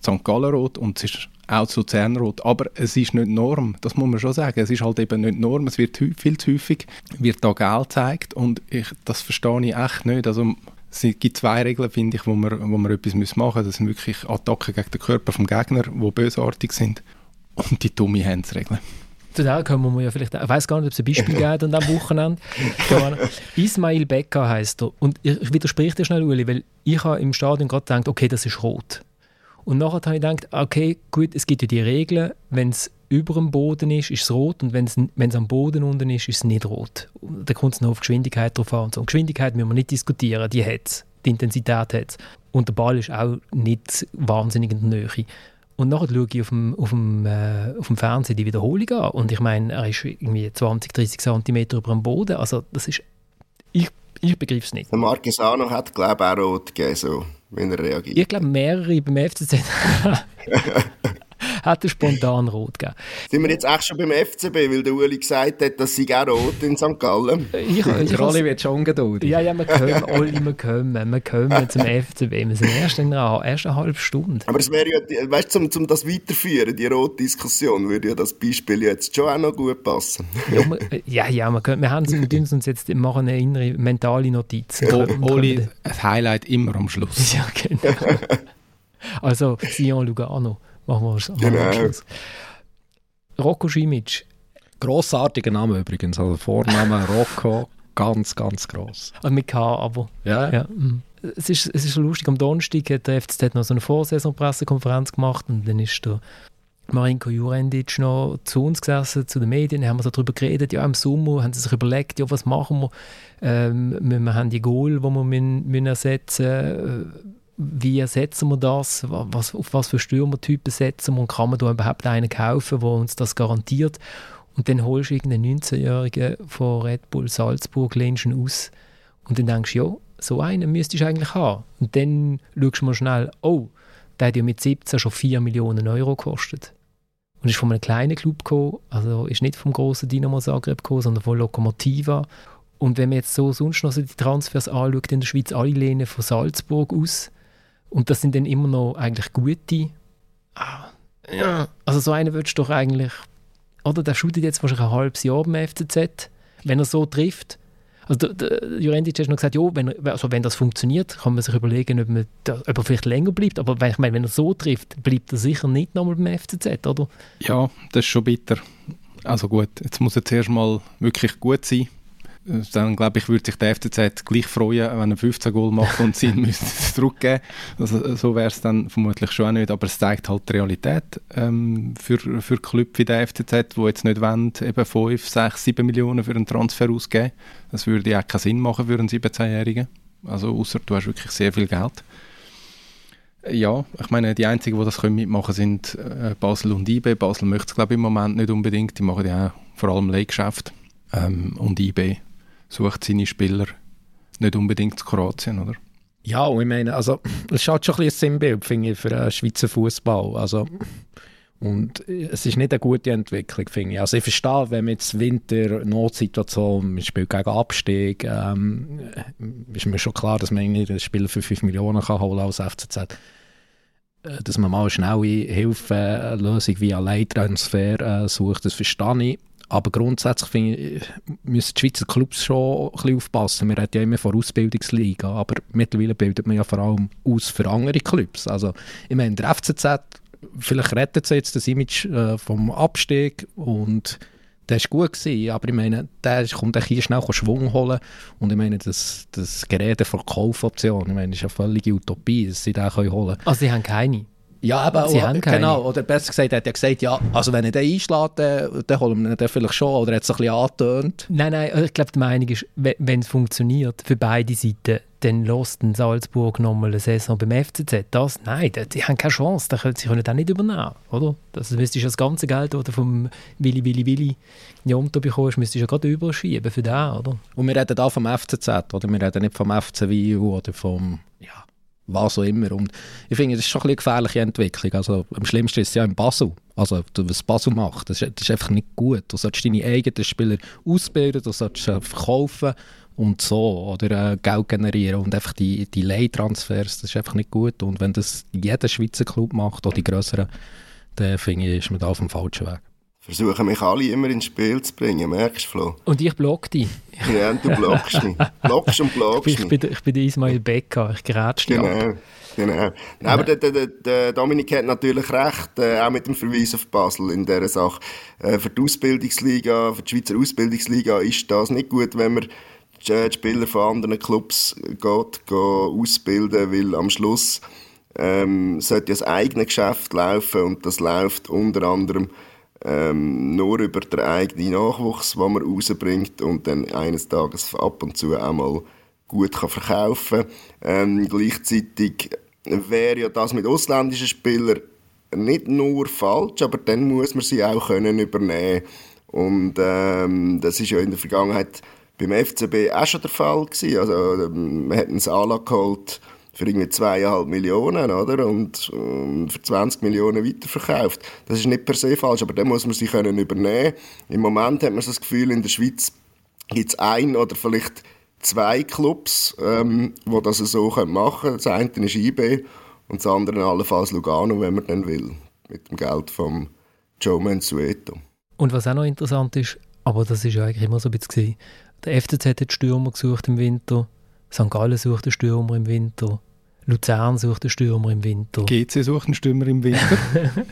St. Gallen rot und es ist auch zu Luzern rot. Aber es ist nicht Norm, das muss man schon sagen. Es ist halt eben nicht Norm. Es wird viel zu häufig wird da Geld gezeigt und ich, das verstehe ich echt nicht. Also es gibt zwei Regeln, finde ich, wo man, wo man etwas machen müssen. Das sind wirklich Attacken gegen den Körper vom Gegner, die bösartig sind. Und die dumme Handsregeln. Zu kommen wir ja vielleicht, ich weiß gar nicht, ob es ein Beispiel [LAUGHS] gibt an diesem Wochenende. Ismail Becker heißt er. Und ich widerspreche dir schnell, Uli, weil ich habe im Stadion gerade gedacht, okay, das ist rot. Und nachher habe ich gedacht, okay, gut, es gibt ja die Regeln, wenn es über dem Boden ist, ist es rot und wenn es am Boden unten ist, ist es nicht rot. Da kommt es noch auf Geschwindigkeit drauf an. Und so. Und Geschwindigkeit müssen wir nicht diskutieren, die hat Die Intensität hat Und der Ball ist auch nicht wahnsinnig in der Nähe. Und nachher schaue ich auf dem, auf dem, äh, auf dem Fernsehen die Wiederholung an. Und ich meine, er ist irgendwie 20, 30 cm über dem Boden. Also das ist... Ich, ich begreife es nicht. Der Marquesano hat, glaube ich, auch rot gegeben, so, wenn er reagiert. Ich glaube, mehrere beim FCZ [LAUGHS] [LAUGHS] hat er spontan rot gegeben. Sind wir jetzt echt schon beim FCB, weil der Uli gesagt hat, dass sie auch rot in St. Gallen? [LAUGHS] Ich, ich, Der Rolli wird schon ungeduldig. Ja, ja, wir kommen, Olli, wir kommen, wir kommen zum FCB. Wir sind erst in einer ersten halben Stunde. Aber es wäre ja, weißt du, um, um das weiterführen, die rote Diskussion, würde ja das Beispiel jetzt schon auch noch gut passen. Ja, wir, ja, ja wir, können, wir, haben, wir tun uns jetzt machen eine innere mentale Notiz. Wir O- können- wir Oli, ein Highlight immer am Schluss. Ja, genau. Also, Sion Lugano machen wir, wir am Genau. Schluss. Rocco Schimic, Grossartiger Name übrigens. Also Vorname [LAUGHS] Rocco, ganz, ganz gross. also mit K, aber Ja, Ja, mm. es, ist, es ist lustig, am Donnerstag hat der FCZ noch so eine Vorsaisonpressekonferenz gemacht und dann ist der Marinko Jurendic noch zu uns gesessen, zu den Medien, dann haben wir so darüber geredet, ja im Sommer haben sie sich überlegt, ja was machen wir, ähm, wir, wir haben die Goal, die wir müssen, müssen ersetzen äh, wie ersetzen wir das, Wa- was, auf was für Stürmertypen setzen wir und kann man da überhaupt einen kaufen, der uns das garantiert und dann holst du irgendeinen 19-Jährigen von Red Bull Salzburg, lehnst ihn aus und dann denkst du, ja, so einen müsstest du eigentlich haben. Und dann schaust du mal schnell, oh, der hat ja mit 17 schon 4 Millionen Euro gekostet. Und ist von einem kleinen Club gekommen, also ist nicht vom großen Dynamo Zagreb gekommen, sondern von Lokomotiva. Und wenn man jetzt so sonst noch die Transfers anschaut in der Schweiz, alle lehnen von Salzburg aus. Und das sind dann immer noch eigentlich gute. Ah, ja, also so einen würdest du doch eigentlich, oder der shootet jetzt wahrscheinlich ein halbes Jahr beim FCZ, wenn er so trifft. Also der, der Jurendic hat noch gesagt, ja, wenn, er- also wenn das funktioniert, kann man sich überlegen, ob, man da, ob er vielleicht länger bleibt. Aber wenn, ich meine, wenn er so trifft, bleibt er sicher nicht nochmal beim FCZ, oder? Ja, das ist schon bitter. Also gut, jetzt muss er zuerst mal wirklich gut sein. Dann glaube ich, würde sich der FCZ gleich freuen, wenn er 15 Goal macht und sie [LAUGHS] müsste zurückgeben. Also, so wäre es dann vermutlich schon auch nicht, aber es zeigt halt die Realität ähm, für, für Clubs wie der FCZ, die jetzt nicht wollen, eben 5, 6, 7 Millionen für einen Transfer ausgeben. Das würde ja auch keinen Sinn machen für einen 17-Jährigen. Also außer du hast wirklich sehr viel Geld. Ja, ich meine, die einzigen, die das können mitmachen sind äh, Basel und IB. Basel möchte es, glaube ich, im Moment nicht unbedingt. Die machen ja vor allem Leihgeschäft. Ähm, und IB sucht seine Spieler nicht unbedingt zu Kroatien, oder? Ja, ich meine, also, es ist halt schon ein, bisschen ein Sinnbild, finde ich, für den Schweizer Fußball. Also, und es ist nicht eine gute Entwicklung, finde ich. Also, ich verstehe, wenn man jetzt Winter, Notsituation, man spielt gegen Abstieg, ähm, ist mir schon klar, dass man nicht einen Spieler für 5 Millionen kann holen als FCZ. Äh, Dass man mal eine schnelle Hilfe, Lösung via Leihtransfer äh, sucht, das verstehe ich. Aber grundsätzlich finde ich, müssen die Schweizer Clubs schon ein bisschen aufpassen. Wir reden ja immer von Ausbildungsliga, aber mittlerweile bildet man ja vor allem aus für andere Clubs. Also, ich meine, der FCZ, vielleicht rettet sie jetzt das Image äh, vom Abstieg und der war gut gewesen, aber ich meine, der kommt hier schnell Schwung holen und ich meine, das, das Gerede von Kaufoption, ich meine, das ist eine völlige Utopie, dass sie den können holen Also sie haben keine. Ja, aber Sie haben keine. genau. Oder besser gesagt, er hat ja gesagt, ja, also wenn er den einschlägt, dann, dann holen wir ihn dann vielleicht schon. Oder er hat es ein bisschen angetönt. Nein, nein, also ich glaube, die Meinung ist, we- wenn es funktioniert für beide Seiten, dann lässt den Salzburg nochmal eine Saison beim FCZ. Das, nein, die, die haben keine Chance, die können, sie können das nicht übernehmen, oder? Das müsstest du das ganze Geld, das du vom Willi Willi Willi Jonto bekommst, müsstest du ja gerade überschieben für den, oder? Und wir reden da vom FCZ, oder? Wir reden nicht vom FC Wiel oder vom, ja, was auch immer. Und ich finde, das ist schon eine gefährliche Entwicklung. Also, am schlimmsten ist es ja in Basel. Also, was Basel macht, das ist, das ist einfach nicht gut. Du solltest deine eigenen Spieler ausbilden, du solltest sie verkaufen und so, oder äh, Geld generieren und einfach die, die Leihtransfers, das ist einfach nicht gut. Und wenn das jeder Schweizer Club macht, oder die grösseren, dann finde ich, ist man da auf dem falschen Weg. Versuchen mich alle immer ins Spiel zu bringen, merkst du, Flo? Und ich block dich. Ja, du blockst mich. Blockst und blockst Ich mich. bin, der- ich bin der Ismail Becker, ich grätsch dich ab. Genau. Genau. Nein, aber der, der, der, Dominik hat natürlich recht, äh, auch mit dem Verweis auf Basel in dieser Sache. Äh, für die Ausbildungsliga, für die Schweizer Ausbildungsliga ist das nicht gut, wenn man die äh, die Spieler von anderen Clubs geht, geht ausbilden, weil am Schluss ähm, sollte ja das eigene Geschäft laufen und das läuft unter anderem ähm, nur über den eigenen Nachwuchs, den man rausbringt und dann eines Tages ab und zu auch mal gut kann verkaufen kann. Ähm, gleichzeitig wäre ja das mit ausländischen Spielern nicht nur falsch, aber dann muss man sie auch können übernehmen. Und ähm, das ist ja in der Vergangenheit beim FCB auch schon der Fall gewesen. Also ähm, man hat einen Sala geholt für irgendwie zweieinhalb Millionen, oder? Und, und für 20 Millionen weiterverkauft. Das ist nicht per se falsch, aber dann muss man sie können übernehmen. Im Moment hat man das Gefühl, in der Schweiz gibt es ein oder vielleicht zwei Clubs, ähm, das so machen können. Das eine ist IB und das andere allenfalls Lugano, wenn man dann will, mit dem Geld von Joe Mansueto. Und was auch noch interessant ist, aber das ist ja eigentlich immer so ein bisschen der FCZ hat Stürmer gesucht im Winter, St. Gallen sucht einen Stürmer im Winter, Luzern sucht einen Stürmer im Winter. GC sucht einen Stürmer im Winter.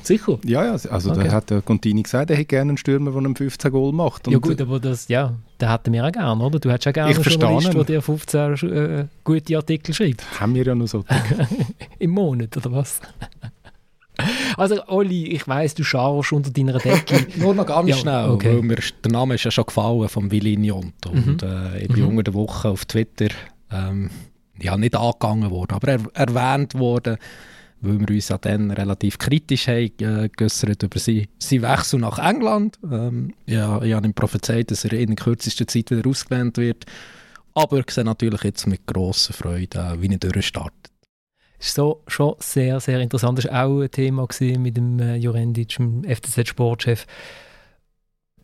Sicher? Ja, ja. Also okay. da hat der Contini gesagt, er hätte gerne einen Stürmer, der einem 15 Goal macht. Und ja gut, aber das, ja, den hätten wir auch gerne, oder? Du hättest auch gerne einen Journalist, der dir 15 äh, gute Artikel schreibt. Haben wir ja noch so. [LAUGHS] Im Monat, oder was? [LAUGHS] Also Olli, ich weiss, du scharfst unter deiner Decke. [LAUGHS] Nur noch ganz ja, schnell, okay. weil mir der Name ist ja schon gefallen vom Willi Nyont. Und mhm. äh, ich bin mhm. unter der Woche auf Twitter ähm, ja, nicht angegangen worden, aber er, erwähnt worden, weil wir uns ja dann relativ kritisch haben äh, über seinen sein Wechsel nach England. Ähm, ja, ich habe ihm prophezeit, dass er in kürzester Zeit wieder ausgelehnt wird. Aber ich sehe natürlich jetzt mit grosser Freude, äh, wie er durchstartet. Das ist so schon sehr, sehr interessant. Das war auch ein Thema mit dem äh, Jurendic, dem FCZ-Sportchef.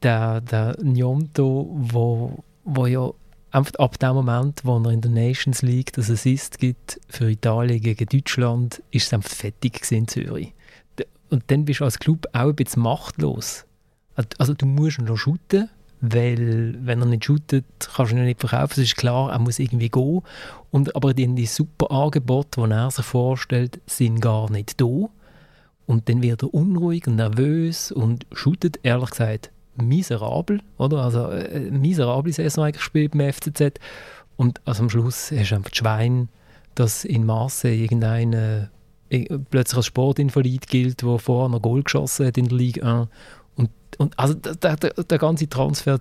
Der, der Njomto, wo, wo ja ab dem Moment, wo er in der Nations League das Assist gibt für Italien gegen Deutschland, ist es fertig in Zürich. Und dann bist du als Club auch ein bisschen machtlos. Also du musst ihn noch shooten, weil wenn er nicht shootet, kannst du ihn nicht verkaufen. Es ist klar, er muss irgendwie gehen. Und, aber die, die super Angebote, die er sich vorstellt, sind gar nicht da. Und dann wird er unruhig und nervös und shootet, ehrlich gesagt, miserabel, oder? Also äh, miserable Saison eigentlich gespielt beim FCZ. Und also am Schluss hast du einfach das Schwein, dass in Marseille irgendein äh, plötzlich als Sportinvalid gilt, der vorher noch Goal geschossen hat in der Liga 1 und, und also der, der, der, ganze Transfer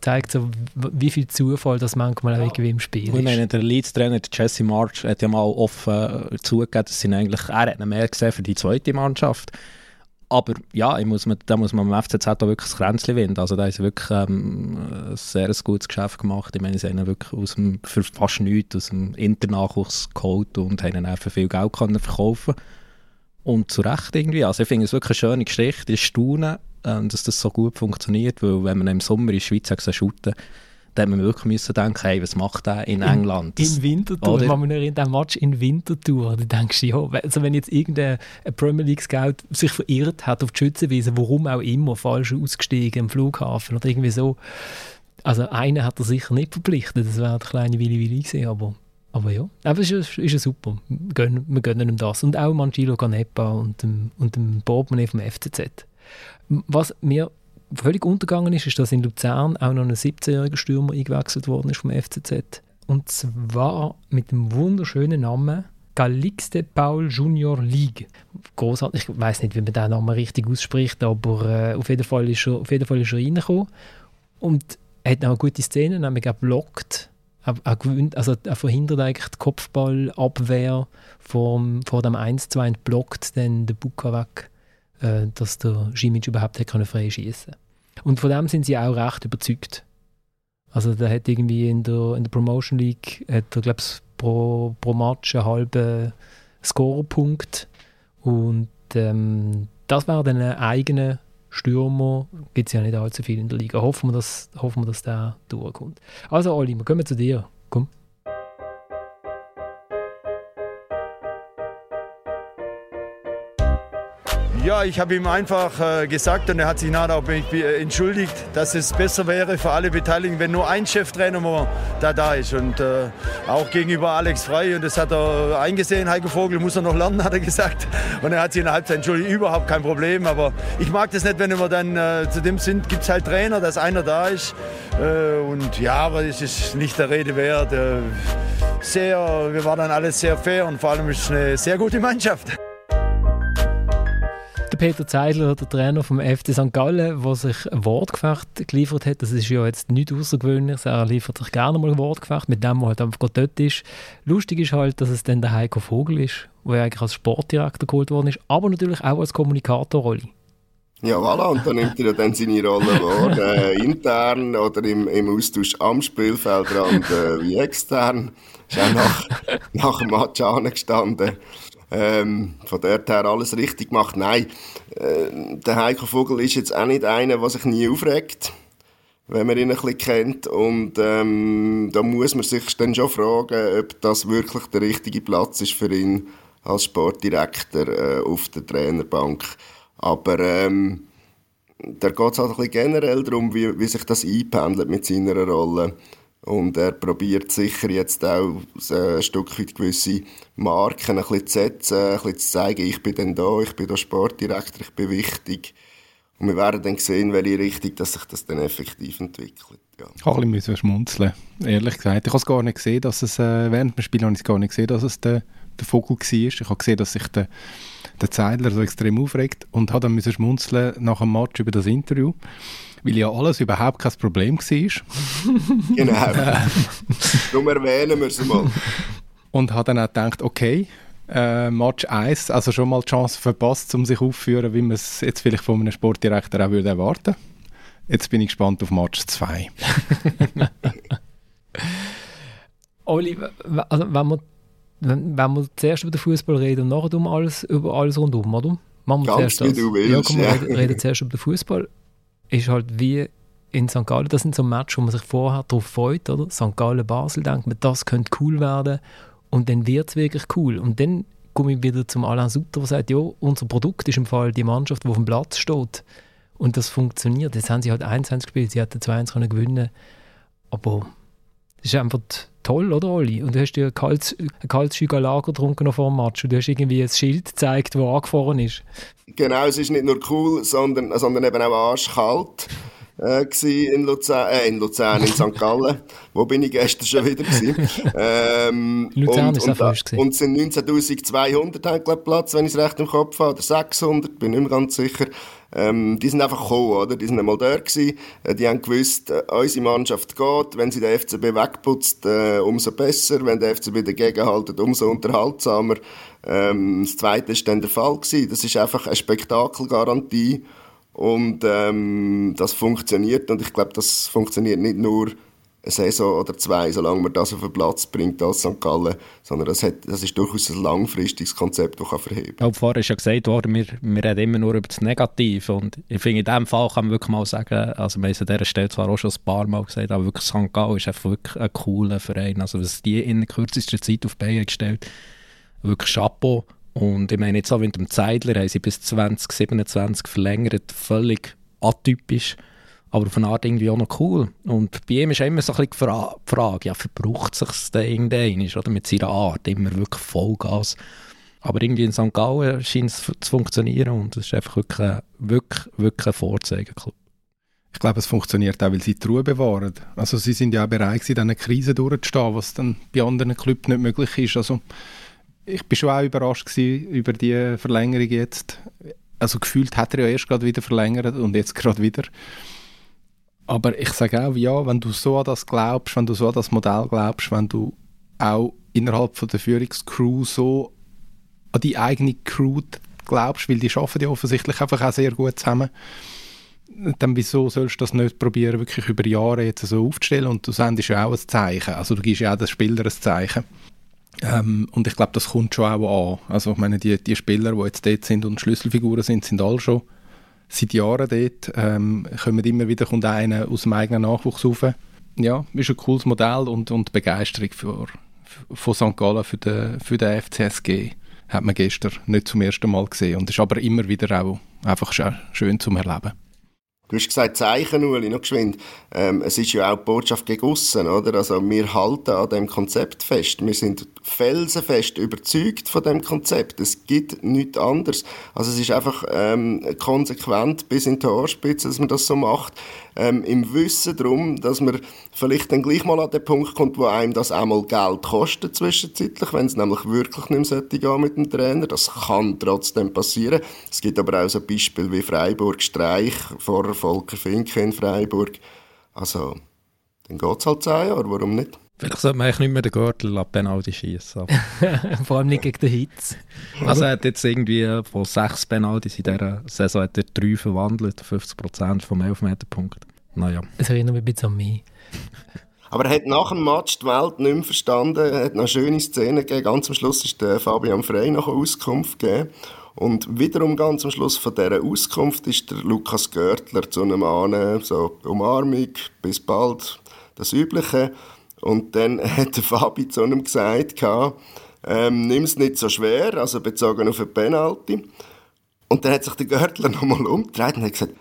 zeigt so, wie viel Zufall das manchmal auch irgendwie im Spiel ist. Ich meine, der Leeds-Trainer Jesse March hat ja mal offen äh, zugegeben, dass eigentlich, er hat mehr gesehen für die zweite Mannschaft aber ja, muss, da muss man am FCZ auch wirklich das Kränzchen winden. Also da ist wirklich ähm, ein sehr gutes Geschäft gemacht. Ich meine, sie haben wirklich aus dem, für fast nichts aus dem Internachwuchs geholt und haben ihn für viel Geld können verkaufen Und zu Recht irgendwie. Also ich finde es wirklich eine schöne Geschichte. Ich staune, äh, dass das so gut funktioniert, weil wenn man im Sommer in der Schweiz shooten da hat man wirklich müssen denken, hey, was macht der in England? In, in Winterthur, Oder? man in diesem Match in Winterthur, da denkst du, ja, also wenn jetzt irgendein Premier League Scout sich verirrt hat auf die Schützenwiese, warum auch immer, falsch ausgestiegen am Flughafen oder irgendwie so, also einen hat er sicher nicht verpflichtet, das wäre der kleine Willi Willi gewesen, aber aber ja, aber es ist, ist super. Wir gönnen, wir gönnen ihm das. Und auch Mangilo Canepa und dem, und dem Portemonnaie vom FCZ. Was mir völlig untergegangen ist, ist, dass in Luzern auch noch ein 17-jähriger Stürmer eingewechselt worden ist vom FCZ. Und zwar mit dem wunderschönen Namen Calixte Paul Junior League. Großartig, ich weiß nicht, wie man den Namen richtig ausspricht, aber äh, auf, jeden Fall ist er, auf jeden Fall ist er reingekommen. Und er hat auch gute Szenen, nämlich er blockt, er, gewinnt, also er verhindert eigentlich die Kopfballabwehr vor, vor dem 1-2 und blockt dann den Buka weg äh, dass der Simic überhaupt hätte frei schießen Und von dem sind sie auch recht überzeugt. Also der hat irgendwie in der, in der Promotion League, hat er, glaube ich, pro, pro Match einen halben Scorerpunkt und ähm, das wäre dann ein eigener Stürmer, gibt es ja nicht allzu viel in der Liga. Hoffen wir, dass, hoffen wir, dass der durchkommt. Also Oli, wir kommen zu dir. Ja, ich habe ihm einfach äh, gesagt und er hat sich nachher auch äh, entschuldigt, dass es besser wäre für alle Beteiligten, wenn nur ein Cheftrainer da da ist. Und äh, auch gegenüber Alex Frey. Und das hat er eingesehen. Heiko Vogel muss er noch lernen, [LAUGHS] hat er gesagt. Und er hat sich in der Halbzeit entschuldigt. Überhaupt kein Problem. Aber ich mag das nicht, wenn wir dann äh, zu dem sind, gibt es halt Trainer, dass einer da ist. Äh, und ja, aber es ist nicht der Rede wert. Äh, sehr, wir waren dann alles sehr fair und vor allem ist es eine sehr gute Mannschaft. Der Peter Zeidler, der Trainer vom FC St. Gallen, der sich ein Wortgefecht geliefert hat, das ist ja jetzt nichts Außergewöhnliches, er liefert sich gerne mal ein Wortgefecht mit dem, der halt einfach dort ist. Lustig ist halt, dass es dann der Heiko Vogel ist, der eigentlich als Sportdirektor geholt worden ist, aber natürlich auch als Kommunikatorrolle. Ja, voilà, und dann nimmt er dann seine Rolle wahr, [LAUGHS] äh, intern oder im, im Austausch am Spielfeldrand äh, wie extern. Ist auch nach, nach dem Match angestanden. Ähm, von dort her alles richtig gemacht. Nein, äh, der Heiko Vogel ist jetzt auch nicht einer, der sich nie aufregt, wenn man ihn ein bisschen kennt. Und ähm, da muss man sich dann schon fragen, ob das wirklich der richtige Platz ist für ihn als Sportdirektor äh, auf der Trainerbank. Aber ähm, da geht es halt ein bisschen generell darum, wie, wie sich das einpendelt mit seiner Rolle. Und er probiert sicher jetzt auch ein Stück weit gewisse Marken ein bisschen zu setzen, ein bisschen zu zeigen, ich bin dann da, ich bin da Sportdirektor, ich bin wichtig. Und wir werden dann sehen, welche Richtung dass sich das dann effektiv entwickelt. Ja. Ich habe ein bisschen schmunzeln, ehrlich gesagt. Ich habe es gar nicht gesehen, dass es, äh, während dem Spiel habe ich es gar nicht gesehen, dass es der, der Vogel war. Ich habe gesehen, dass sich der der Zeidler so extrem aufregt und hat dann schmunzeln nach dem Match über das Interview, weil ja alles überhaupt kein Problem war. [LAUGHS] genau. Darum erwähnen wir es mal. Und hat dann auch gedacht, okay, äh, Match 1, also schon mal die Chance verpasst, um sich aufzuführen, wie man es jetzt vielleicht von einem Sportdirektor auch würde erwarten. Jetzt bin ich gespannt auf Match 2. [LAUGHS] Oli, also wenn man wenn, wenn wir zuerst über den Fußball reden und nachher um alles, über alles rundum, oder? Machen wir Ganz zuerst wie du willst. Ja, komm, wir reden, reden zuerst über den Fußball. Ist halt wie in St. Gallen, das sind so Matches, wo man sich vorher darauf freut, oder? St. Gallen-Basel denkt man, das könnte cool werden und dann wird es wirklich cool. Und dann komme ich wieder zum Alain Sutter, der sagt, ja, unser Produkt ist im Fall die Mannschaft, die auf dem Platz steht. Und das funktioniert. Jetzt haben sie halt 1-1 gespielt, sie hätten 2-1 gewinnen Aber das ist einfach toll, oder Oli? Und du hast dir ein kaltes, kaltes Lager getrunken vor dem Match und du hast irgendwie ein Schild gezeigt, das angefahren ist. Genau, es ist nicht nur cool, sondern, sondern eben auch arschkalt äh, in Luzern, äh, in Luzern, in St. Gallen. [LAUGHS] Wo bin ich gestern schon wieder ähm, Luzern und, ist auch frisch Und es sind 19.200 haben, Platz, wenn ich es recht im Kopf habe, oder 600, bin nicht mehr ganz sicher. Ähm, die sind einfach gekommen, oder? Die sind einmal da gewesen. Äh, die haben gewusst, äh, unsere Mannschaft geht. Wenn sie den FCB wegputzt, äh, umso besser. Wenn der FCB dagegen haltet, umso unterhaltsamer. Ähm, das Zweite ist dann der Fall gewesen. Das ist einfach eine Spektakelgarantie. Und ähm, das funktioniert. Und ich glaube, das funktioniert nicht nur eine Saison oder zwei, solange man das auf den Platz bringt als St. Gallen, sondern das, hat, das ist durchaus ein langfristiges Konzept, das kann verheben kann. Vorher ist ja gesagt worden, wir, wir reden immer nur über das Negative und ich finde, in diesem Fall kann man wirklich mal sagen, also wir haben es an dieser Stelle zwar auch schon ein paar Mal gesagt, aber wirklich St. Gallen ist einfach wirklich ein cooler Verein, also was die in kürzester Zeit auf die Beine gestellt wirklich Chapeau und ich meine, jetzt auch mit dem Zeidler haben sie bis 2027 verlängert, völlig atypisch, aber auf eine Art irgendwie auch noch cool. Und bei ihm ist immer so ein bisschen die Frage, ja, verbraucht sich das denn irgendwann, oder mit seiner Art, immer wirklich Vollgas. Aber irgendwie in St. Gallen scheint es zu funktionieren und es ist einfach wirklich, ein, wirklich, wirklich ein Vorzeigeklub. Ich glaube, es funktioniert auch, weil sie die Ruhe bewahren. Also sie sind ja auch bereit, in diesen Krisen durchzustehen, was dann bei anderen Clubs nicht möglich ist. Also ich bin schon auch überrascht über die Verlängerung jetzt. Also gefühlt hat er ja erst gerade wieder verlängert und jetzt gerade wieder. Aber ich sage auch, ja, wenn du so an das glaubst, wenn du so an das Modell glaubst, wenn du auch innerhalb von der Führungscrew so an die eigene Crew glaubst, weil die arbeiten ja offensichtlich einfach auch sehr gut zusammen, dann wieso sollst du das nicht probieren, wirklich über Jahre jetzt so aufzustellen und du sendest ja auch ein Zeichen, also du gibst ja auch den Spieler ein Zeichen. Ähm, und ich glaube, das kommt schon auch an. Also ich meine, die, die Spieler, die jetzt dort sind und Schlüsselfiguren sind, sind alle schon seit Jahren dort. Ähm, kommen immer wieder kommt einer aus dem eigenen Nachwuchs rauf. Ja, ist ein cooles Modell und, und Begeisterung für, von St. Gallen für den, für den FCSG hat man gestern nicht zum ersten Mal gesehen und ist aber immer wieder auch einfach schön zum Erleben. Du hast gesagt, Zeichen, Uli, noch geschwind. Ähm, es ist ja auch die Botschaft gegen aussen, oder? Also, wir halten an dem Konzept fest. Wir sind felsenfest überzeugt von dem Konzept. Es gibt nichts anderes. Also, es ist einfach, ähm, konsequent bis in die Haarspitze, dass man das so macht. Ähm, Im Wissen darum, dass man vielleicht dann gleich mal an den Punkt kommt, wo einem das einmal Geld kostet zwischenzeitlich, wenn es nämlich wirklich nicht mehr gehen mit dem Trainer. Das kann trotzdem passieren. Es gibt aber auch so Beispiele wie Freiburg Streich vor Volker Finke in Freiburg. Also, dann geht es halt zehn Jahre, warum nicht? Vielleicht sollte man eigentlich nicht mehr den Gürtel ab Penalty schießen. [LAUGHS] Vor allem nicht gegen den Hitz. Also er hat jetzt irgendwie von sechs Penaltys in dieser Saison hat er drei verwandelt, 50% vom Elfmeterpunkt. Naja. Es erinnert mich ein bisschen an mich. Aber er hat nach dem Match die Welt nicht mehr verstanden. Er hat noch eine schöne Szene gegeben. Ganz am Schluss ist der Fabian Frey noch eine Auskunft gegeben. Und wiederum ganz am Schluss von dieser Auskunft ist der Lukas Görtler zu einem Ahnen, so Umarmung, bis bald, das Übliche. Und dann [LAUGHS] hat der Fabi zu ihm gesagt, ähm, nimm es nicht so schwer, also bezogen auf eine Penalty. Und dann hat sich der Görtler [LAUGHS] nochmal umgedreht und hat gesagt,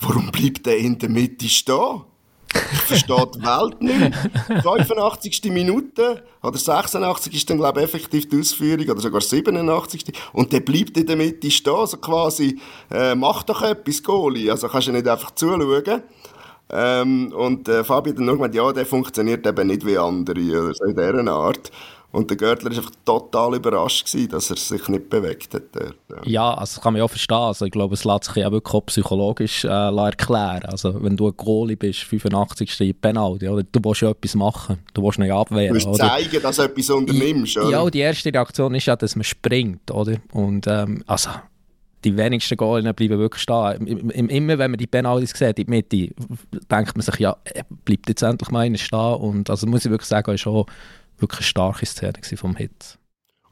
warum bleibt der in der Mitte stehen? Ich verstehe die Welt nicht [LAUGHS] mehr. 85. Minute oder 86 ist dann, glaube ich, effektiv die Ausführung, oder sogar 87. Und der bleibt in der Mitte stehen, also quasi, äh, mach doch etwas, Goalie. Also kannst du nicht einfach zuschauen. Ähm, und äh, Fabi hat dann nur gemeint, ja, der funktioniert eben nicht wie andere, oder so in dieser Art. Und der Görtler war einfach total überrascht, gewesen, dass er sich nicht bewegt hat. Dort, ja. ja, also das kann man ja verstehen. Also ich glaube, es lässt sich ja wirklich auch psychologisch äh, erklären. Also wenn du ein Goalie bist, 85. Penalty, oder? du willst ja etwas machen, du willst nicht abwehren. Du musst zeigen, dass du etwas unternimmst. Oder? Ja, die erste Reaktion ist ja, dass man springt. Oder? Und ähm, also die wenigsten Goalien bleiben wirklich stehen. Immer wenn man die Penalties sieht, in die Mitte, denkt man sich, ja, bleibt jetzt endlich mal einer stehen. Und also muss ich wirklich sagen, ist schon wirklich eine starke Szene vom Hitz.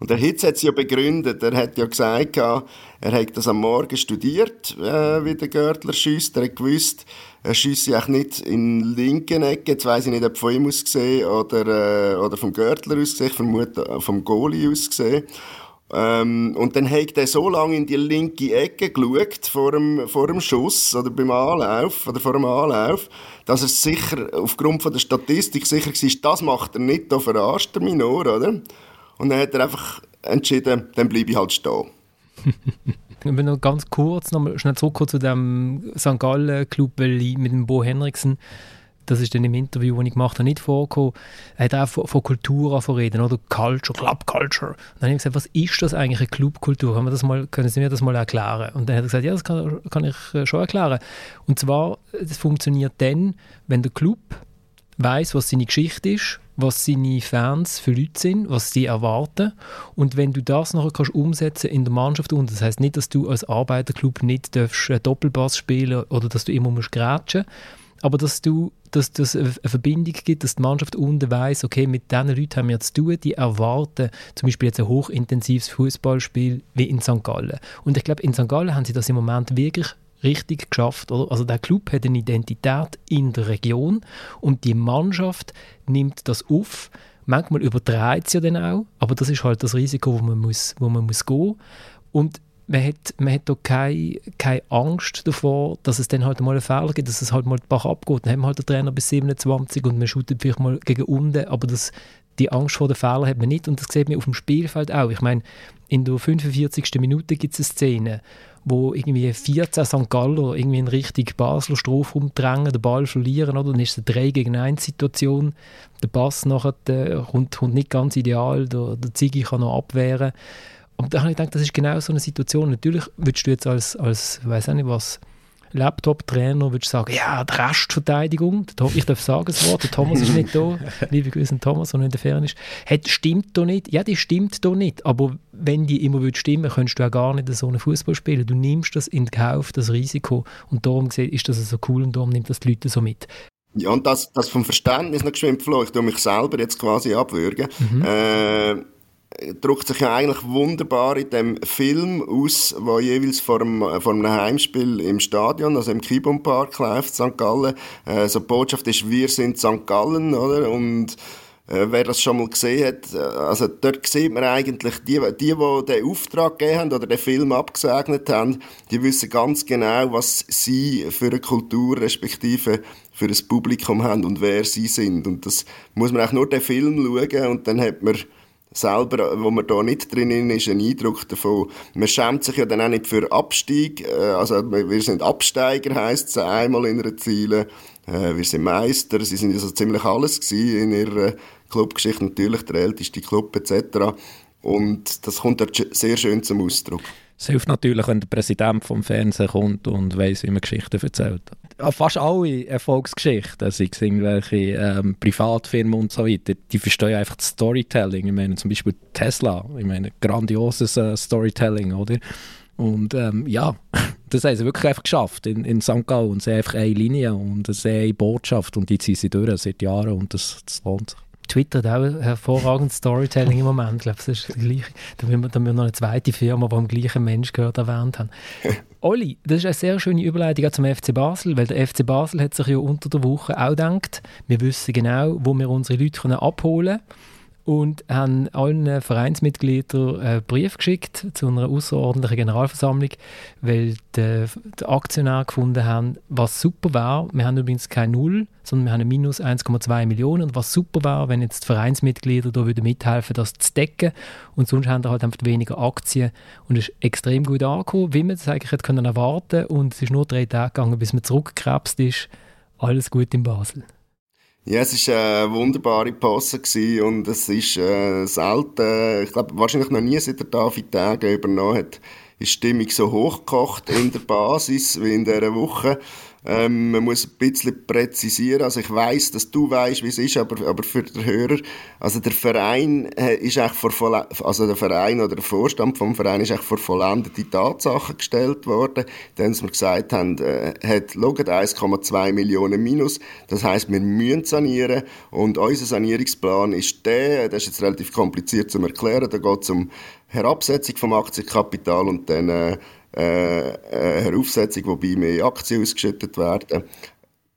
Und der Hitz hat es ja begründet. Er hat ja gesagt, er hat das am Morgen studiert, äh, wie der Görtler schießt. Er hat gewusst, er schießt eigentlich nicht in linken Ecke. Jetzt weiss ich nicht, ob von ihm aus gesehen oder, äh, oder vom Görtler aus gesehen. Vermute äh, vom Goalie aus gesehen. Ähm, und dann hat er so lange in die linke Ecke geschaut, vor dem, vor dem Schuss oder beim Anlauf, oder vor dem Anlauf, dass er sicher, aufgrund von der Statistik sicher war, das macht er nicht, da verarscht er mich nur, oder? Und dann hat er einfach entschieden, dann bleibe ich halt stehen. [LAUGHS] Ich will noch ganz kurz, noch mal schnell zurück zu dem St. Gallen-Club mit dem Bo Henriksen das ist dann im Interview, das ich gemacht habe, nicht vorgekommen. Er hat auch von, von Kultur reden, oder? Culture, Club Culture. Und dann habe ich gesagt, was ist das eigentlich, eine Clubkultur? Mal, können Sie mir das mal erklären? Und dann hat er gesagt, ja, das kann, kann ich äh, schon erklären. Und zwar, das funktioniert dann, wenn der Club weiß, was seine Geschichte ist, was seine Fans für Leute sind, was sie erwarten. Und wenn du das nachher kannst umsetzen in der Mannschaft und das heißt nicht, dass du als Arbeiterclub nicht darfst Doppelpass spielen oder dass du immer musst grätschen, aber dass du dass es eine Verbindung gibt, dass die Mannschaft unten weiss, okay, mit diesen Leuten haben wir zu tun, die erwarten zum Beispiel jetzt ein hochintensives Fußballspiel wie in St. Gallen. Und ich glaube, in St. Gallen haben sie das im Moment wirklich richtig geschafft. Oder? Also der Club hat eine Identität in der Region und die Mannschaft nimmt das auf. Manchmal übertreibt es ja dann auch, aber das ist halt das Risiko, wo man muss, wo man muss gehen. Und man hat, man hat da keine, keine Angst davor, dass es dann halt mal einen Fehler gibt, dass es halt mal den Bach abgeht. Dann haben wir halt den Trainer bis 27 und man shootet vielleicht mal gegen unten, aber das, die Angst vor den Fehlern hat man nicht und das sieht man auf dem Spielfeld auch. Ich meine, in der 45. Minute gibt es eine Szene, wo irgendwie 14 St. Galler irgendwie in Richtung Basler Strafraum drängen, den Ball verlieren, oder? dann ist es eine 3 gegen 1 Situation, der Pass nachher der, kommt, kommt nicht ganz ideal, der, der Ziggy kann noch abwehren und da habe ich gedacht, das ist genau so eine Situation. Natürlich würdest du jetzt als, als weiß nicht was, Laptop-Trainer würdest sagen, ja, die Restverteidigung, ich darf sagen das Wort, der Thomas ist nicht da, [LAUGHS] liebe Grüße an Thomas, der in der Ferne ist, hat, stimmt doch nicht, ja, die stimmt doch nicht, aber wenn die immer würde stimmen, könntest du ja gar nicht so einen Fußball spielen, du nimmst das in Kauf, das Risiko. Und darum ist das so cool und darum nimmt das die Leute so mit. Ja, und das, das vom Verständnis noch geschwind ich tue mich selber jetzt quasi abwürgen, mhm. äh, drückt sich ja eigentlich wunderbar in dem Film aus, wo jeweils vor einem, vor einem Heimspiel im Stadion, also im Kibon Park läuft, St. Gallen. Äh, so die Botschaft ist, wir sind St. Gallen, oder? Und äh, wer das schon mal gesehen hat, äh, also dort sieht man eigentlich, die, die, die den Auftrag gegeben haben oder den Film abgesegnet haben, die wissen ganz genau, was sie für eine Kultur respektive für ein Publikum haben und wer sie sind. Und das muss man auch nur den Film schauen und dann hat man selber, wo man da nicht drin ist, einen Eindruck davon. Man schämt sich ja dann auch nicht für Abstieg. Äh, also wir sind Absteiger, heisst es einmal in einer Ziele. Äh, wir sind Meister. Sie sind ja so ziemlich alles gewesen in ihrer Clubgeschichte. Natürlich der älteste Club etc. Und das kommt dort sehr schön zum Ausdruck. Es hilft natürlich, wenn der Präsident vom Fernsehen kommt und weiß, wie man Geschichten erzählt. Fast alle Erfolgsgeschichten, sei es irgendwelche ähm, Privatfirmen und so weiter, die verstehen einfach das Storytelling. Ich meine zum Beispiel Tesla, ich meine grandioses äh, Storytelling, oder? Und ähm, ja, [LAUGHS] das haben sie wirklich einfach geschafft in, in St. Gallen. Sie haben einfach eine Linie und eine Botschaft und die ziehen sie durch seit Jahren und das, das lohnt sich. Twitter hat auch hervorragendes Storytelling im Moment. Ich glaube, das ist gleich. Da müssen wir, da müssen wir noch eine zweite Firma, die am gleichen Mensch gehört, erwähnt haben. [LAUGHS] Olli, das ist eine sehr schöne Überleitung zum FC Basel, weil der FC Basel hat sich ja unter der Woche auch gedacht, wir wissen genau, wo wir unsere Leute abholen können und haben allen Vereinsmitgliedern einen Brief geschickt zu einer außerordentlichen Generalversammlung, weil die, die Aktionäre gefunden haben, was super wäre, wir haben übrigens kein Null, sondern wir haben Minus 1,2 Millionen. Und was super wäre, wenn jetzt die Vereinsmitglieder da würden mithelfen, das zu decken. Und sonst haben wir halt einfach weniger Aktien. Und es ist extrem gut angekommen, wie man das eigentlich hätte können erwarten. Und es ist nur drei Tage gegangen, bis man zurückgekrebst ist. Alles gut in Basel. Ja, es war eine wunderbare Pause und es ist äh, selten, ich glaube wahrscheinlich noch nie seit der David Tage übernommen hat, ist die Stimmung so hochgekocht in der Basis wie in dieser Woche. Ähm, man muss ein bisschen präzisieren. Also ich weiß, dass du weißt, wie es ist, aber, aber für den Hörer, also der Verein äh, ist eigentlich vor also der Verein oder der Vorstand vom Verein ist vor vollendete Tatsachen gestellt worden, denn wir gesagt haben, äh, hat schaut 1,2 Millionen Minus. Das heißt, wir müssen sanieren und unser Sanierungsplan ist der. Das ist jetzt relativ kompliziert zu erklären. Da geht es um Herabsetzung vom Aktienkapital und dann äh, äh, eine Aufsetzung, wobei mehr Aktien ausgeschüttet werden.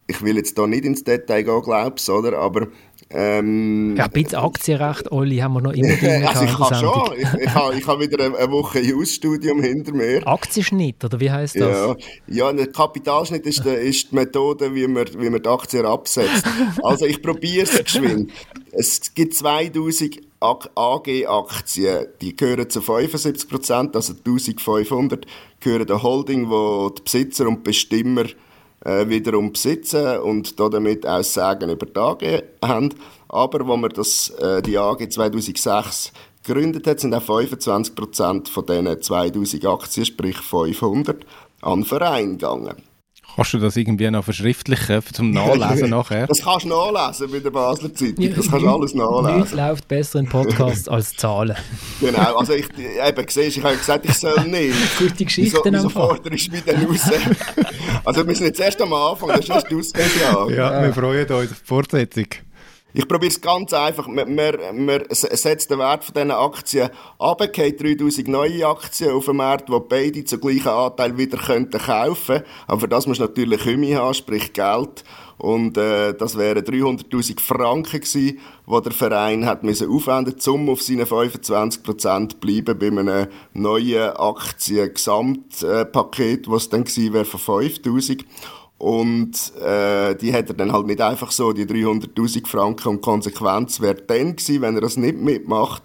Ich will jetzt da nicht ins Detail gehen, glaubst oder? Aber ähm, ja, ein bisschen Aktienrecht, Olli, haben wir noch immer [LAUGHS] drin. also ich habe schon. Ich, ich, habe, ich habe wieder eine, Woche Jus-Studium hinter mir. Aktienschnitt, oder wie heißt das? Ja, ja der Kapitalschnitt ist, die, ist die Methode, wie man, wie man die Aktien absetzt. Also ich probiere es geschwind. Es gibt 2000 AG-Aktien, die gehören zu 75 Prozent, also 1500 gehören der Holding, wo die Besitzer und Bestimmer äh, wiederum besitzen und damit auch Sagen über AG haben. Aber wo man das, äh, die AG 2006 gegründet hat, sind auch 25 Prozent von diesen 2000 Aktien, sprich 500, an Verein gegangen. Kannst du das irgendwie noch verschriftlichen zum Nachlesen [LAUGHS] nachher? Das kannst du nachlesen bei der Basler Zeitung. Das kannst du alles nachlesen. Nichts läuft besser in Podcasts [LAUGHS] als Zahlen. Genau, also ich, eben, siehst, ich habe gesagt, ich soll nicht. [LAUGHS] Gute Geschichten wieso, wieso forderst du mich denn raus? Also wir müssen jetzt erst am Anfang, das ist die Ausgangslage. Ja, wir freuen uns auf die Fortsetzung. Ich probiere es ganz einfach. Man, man, man setzt den Wert von diesen Aktien ab, geht 3000 neue Aktien auf den Markt, die beide zu gleichen Anteil wieder könnten kaufen Aber für das musst du natürlich Kümme haben, sprich Geld. Und äh, das wären 300'000 Franken gewesen, die der Verein hat müssen aufwenden musste, um auf seinen 25% bleiben bei einem neuen Aktien-Gesamtpaket, was dann gewesen wäre von 5'000. Und äh, die hätte er dann halt nicht einfach so, die 300'000 Franken. Und Konsequenz wäre dann gewesen, wenn er das nicht mitmacht,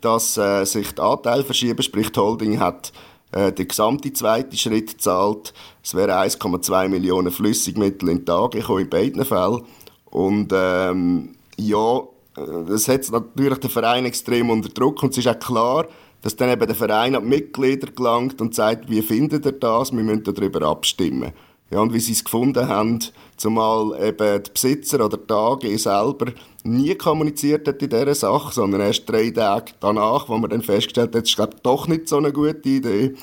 dass äh, sich die Anteile verschieben, sprich die Holding hat äh, den gesamten zweiten Schritt gezahlt. Es wären 1,2 Millionen Flüssigmittel in Tage gekommen, in beiden Fällen. Und ähm, ja, das setzt natürlich den Verein extrem unter Druck. Und es ist auch klar, dass dann eben der Verein an die Mitglieder gelangt und sagt, wie findet ihr das? Wir müssen darüber abstimmen. Ja, und wie sie es gefunden haben, zumal eben die Besitzer oder die AG selber nie kommuniziert hat in dieser Sache, sondern erst drei Tage danach, wo man dann festgestellt hat, das ist glaube doch nicht so eine gute Idee,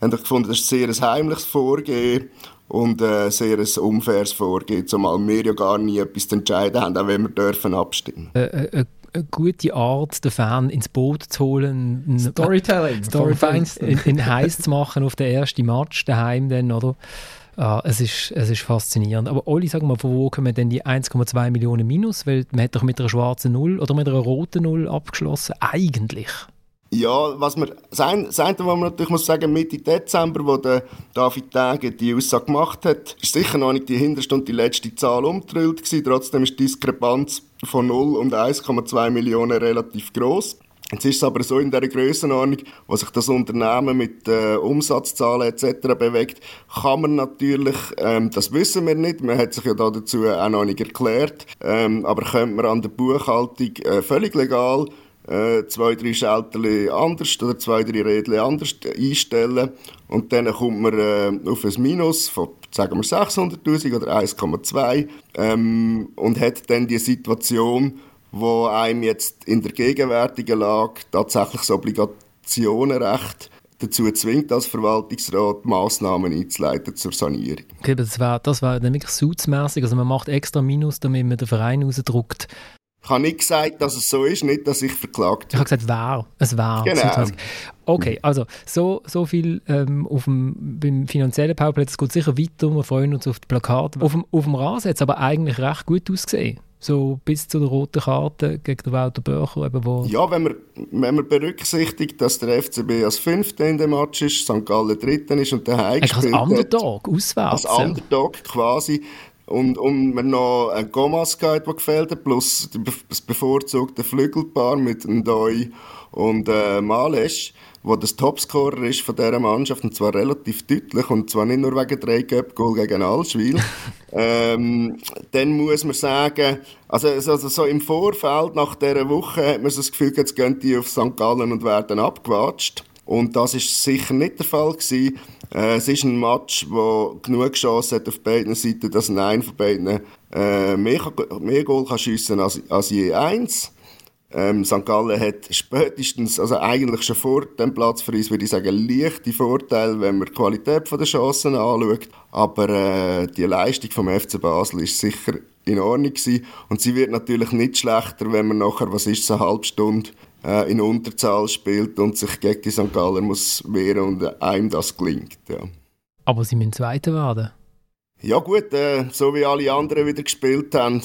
haben gefunden, das ist ein sehr heimliches Vorgehen und ein sehr unfaires Vorgehen, zumal wir ja gar nie etwas zu entscheiden haben, auch wenn wir dürfen abstimmen. Äh, äh, eine gute Art, den Fan ins Boot zu holen. Ein, Storytelling. Storytelling in, in heiß zu machen auf den ersten Match daheim dann, oder? Ah, es, ist, es ist faszinierend. Aber Olli, sag mal, von wo kommen denn die 1,2 Millionen Minus? Weil man hat doch mit einer schwarzen Null oder mit einer roten Null abgeschlossen. Eigentlich. Ja, was das eine, das eine, was man natürlich muss sagen, Mitte Dezember, wo der David Tage die Aussage gemacht hat, ist sicher noch nicht die hinterste und die letzte Zahl umgedrillt gewesen. Trotzdem ist die Diskrepanz von 0 und 1,2 Millionen relativ groß. Jetzt ist es aber so in der Grössenordnung, wo sich das Unternehmen mit äh, Umsatzzahlen etc. bewegt, kann man natürlich, ähm, das wissen wir nicht, man hat sich ja da dazu auch noch nicht erklärt, ähm, aber könnte man an der Buchhaltung äh, völlig legal äh, zwei, drei Schalterli anders oder zwei, drei Rädchen anders einstellen und dann kommt man äh, auf ein Minus von sagen wir 600'000 oder 1,2 ähm, und hat dann die Situation, wo einem jetzt in der gegenwärtigen Lage tatsächlich das Obligationenrecht dazu zwingt, als Verwaltungsrat Massnahmen einzuleiten zur Sanierung. Okay, das wäre das wär dann wirklich suitsmässig. Also man macht extra Minus, damit man den Verein rausdruckt. Ich habe nicht gesagt, dass es so ist, nicht, dass ich verklagt Ich habe gesagt, wer. Es wäre. Genau. Okay, also so, so viel ähm, auf dem, beim finanziellen Powerplay. Es geht sicher weiter. Wir freuen uns auf die Plakate. Auf dem, auf dem Rasen hat es aber eigentlich recht gut ausgesehen. So bis zu der roten Karte gegen den Walter Börcher. Eben, wo Ja, wenn man, wenn man berücksichtigt, dass der FCB als Fünfter in dem Match ist, St. Gallen Dritter ist und daheim eigentlich als gespielt hat. Underdog, auswärts. Als. Underdog quasi. Und, und man noch einen Gomas gehabt, gefällt hat, plus das bevorzugte Flügelpaar mit Ndoi und äh, Males, wo das Topscorer ist von dieser Mannschaft, und zwar relativ deutlich, und zwar nicht nur wegen drei Göpp-Goal gegen Allschwil. [LAUGHS] ähm, dann muss man sagen, also, also so im Vorfeld, nach dieser Woche, hat man so das Gefühl, jetzt gehen die auf St. Gallen und werden abgewatscht. Und das ist sicher nicht der Fall gewesen. Äh, es ist ein Match, wo genug Chance hat auf beiden Seiten, dass ein von beiden äh, mehr, mehr Goal kann schiessen als, als je eins. Ähm, St. Gallen hat spätestens, also eigentlich schon vor dem Platz für uns, würde ich sagen, leichte Vorteile, wenn man die Qualität der Chancen anschaut. Aber äh, die Leistung vom FC Basel ist sicher in Ordnung gewesen. Und sie wird natürlich nicht schlechter, wenn man nachher, was ist, so eine halbe Stunde äh, in Unterzahl spielt und sich gegen die St. Galler muss wehren und einem das gelingt. Ja, Aber sie müssen Zweiter werden. ja gut, äh, so wie alle anderen wieder gespielt haben,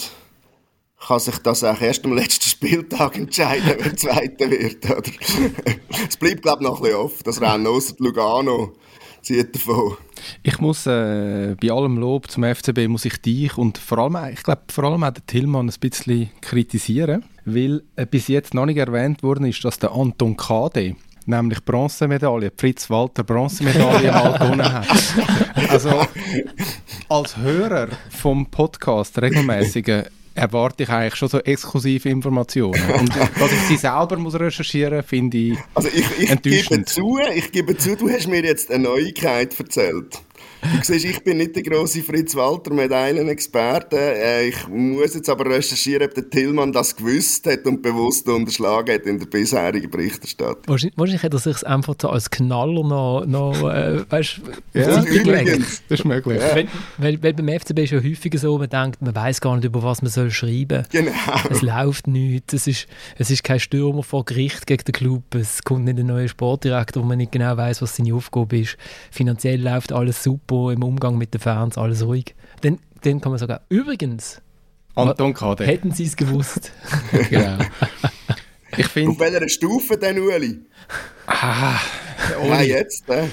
kann sich das auch erst am letzten Spieltag [LAUGHS] entscheiden, wer Zweiter wird. Oder? [LAUGHS] es bleibt, glaube ich, noch ein bisschen offen. Das Rennen ausser Lugano zieht davon. Ich muss äh, bei allem Lob zum FCB muss ich dich und vor allem, ich glaube vor allem auch den Tillmann ein bisschen kritisieren, weil äh, bis jetzt noch nicht erwähnt worden ist, dass der Anton Kade nämlich Bronzemedaille, Fritz Walter Bronzemedaille mal gewonnen hat. [LAUGHS] Also als Hörer vom Podcast regelmäßigen erwarte ich eigentlich schon so exklusive Informationen. Und dass ich sie selber muss recherchieren muss, finde ich Also ich, ich gebe enttäuschend. zu, ich gebe zu, du hast mir jetzt eine Neuigkeit erzählt. Du siehst, ich bin nicht der große Fritz Walter Medaillen-Experte. Äh, ich muss jetzt aber recherchieren, ob der Tillmann das gewusst hat und bewusst unterschlagen hat in der bisherigen Berichterstattung. Wahrscheinlich, wahrscheinlich hat er sich einfach so als Knaller noch, noch äh, weißt, Ja, übrigens. Das ist möglich. Weil, weil, weil beim FCB ist ja häufiger so, man denkt, man weiß gar nicht, über was man soll schreiben Genau. Es läuft nichts, es ist, es ist kein Stürmer vor Gericht gegen den Club, es kommt nicht ein neuer Sportdirektor, wo man nicht genau weiß, was seine Aufgabe ist. Finanziell läuft alles super, im Umgang mit den Fans alles ruhig. Dann, dann kann man sagen, übrigens, Anton Kade. hätten sie es gewusst. [LAUGHS] genau. Ich Auf finde, welcher Stufe denn, Uli? ah, Oli, jetzt, äh?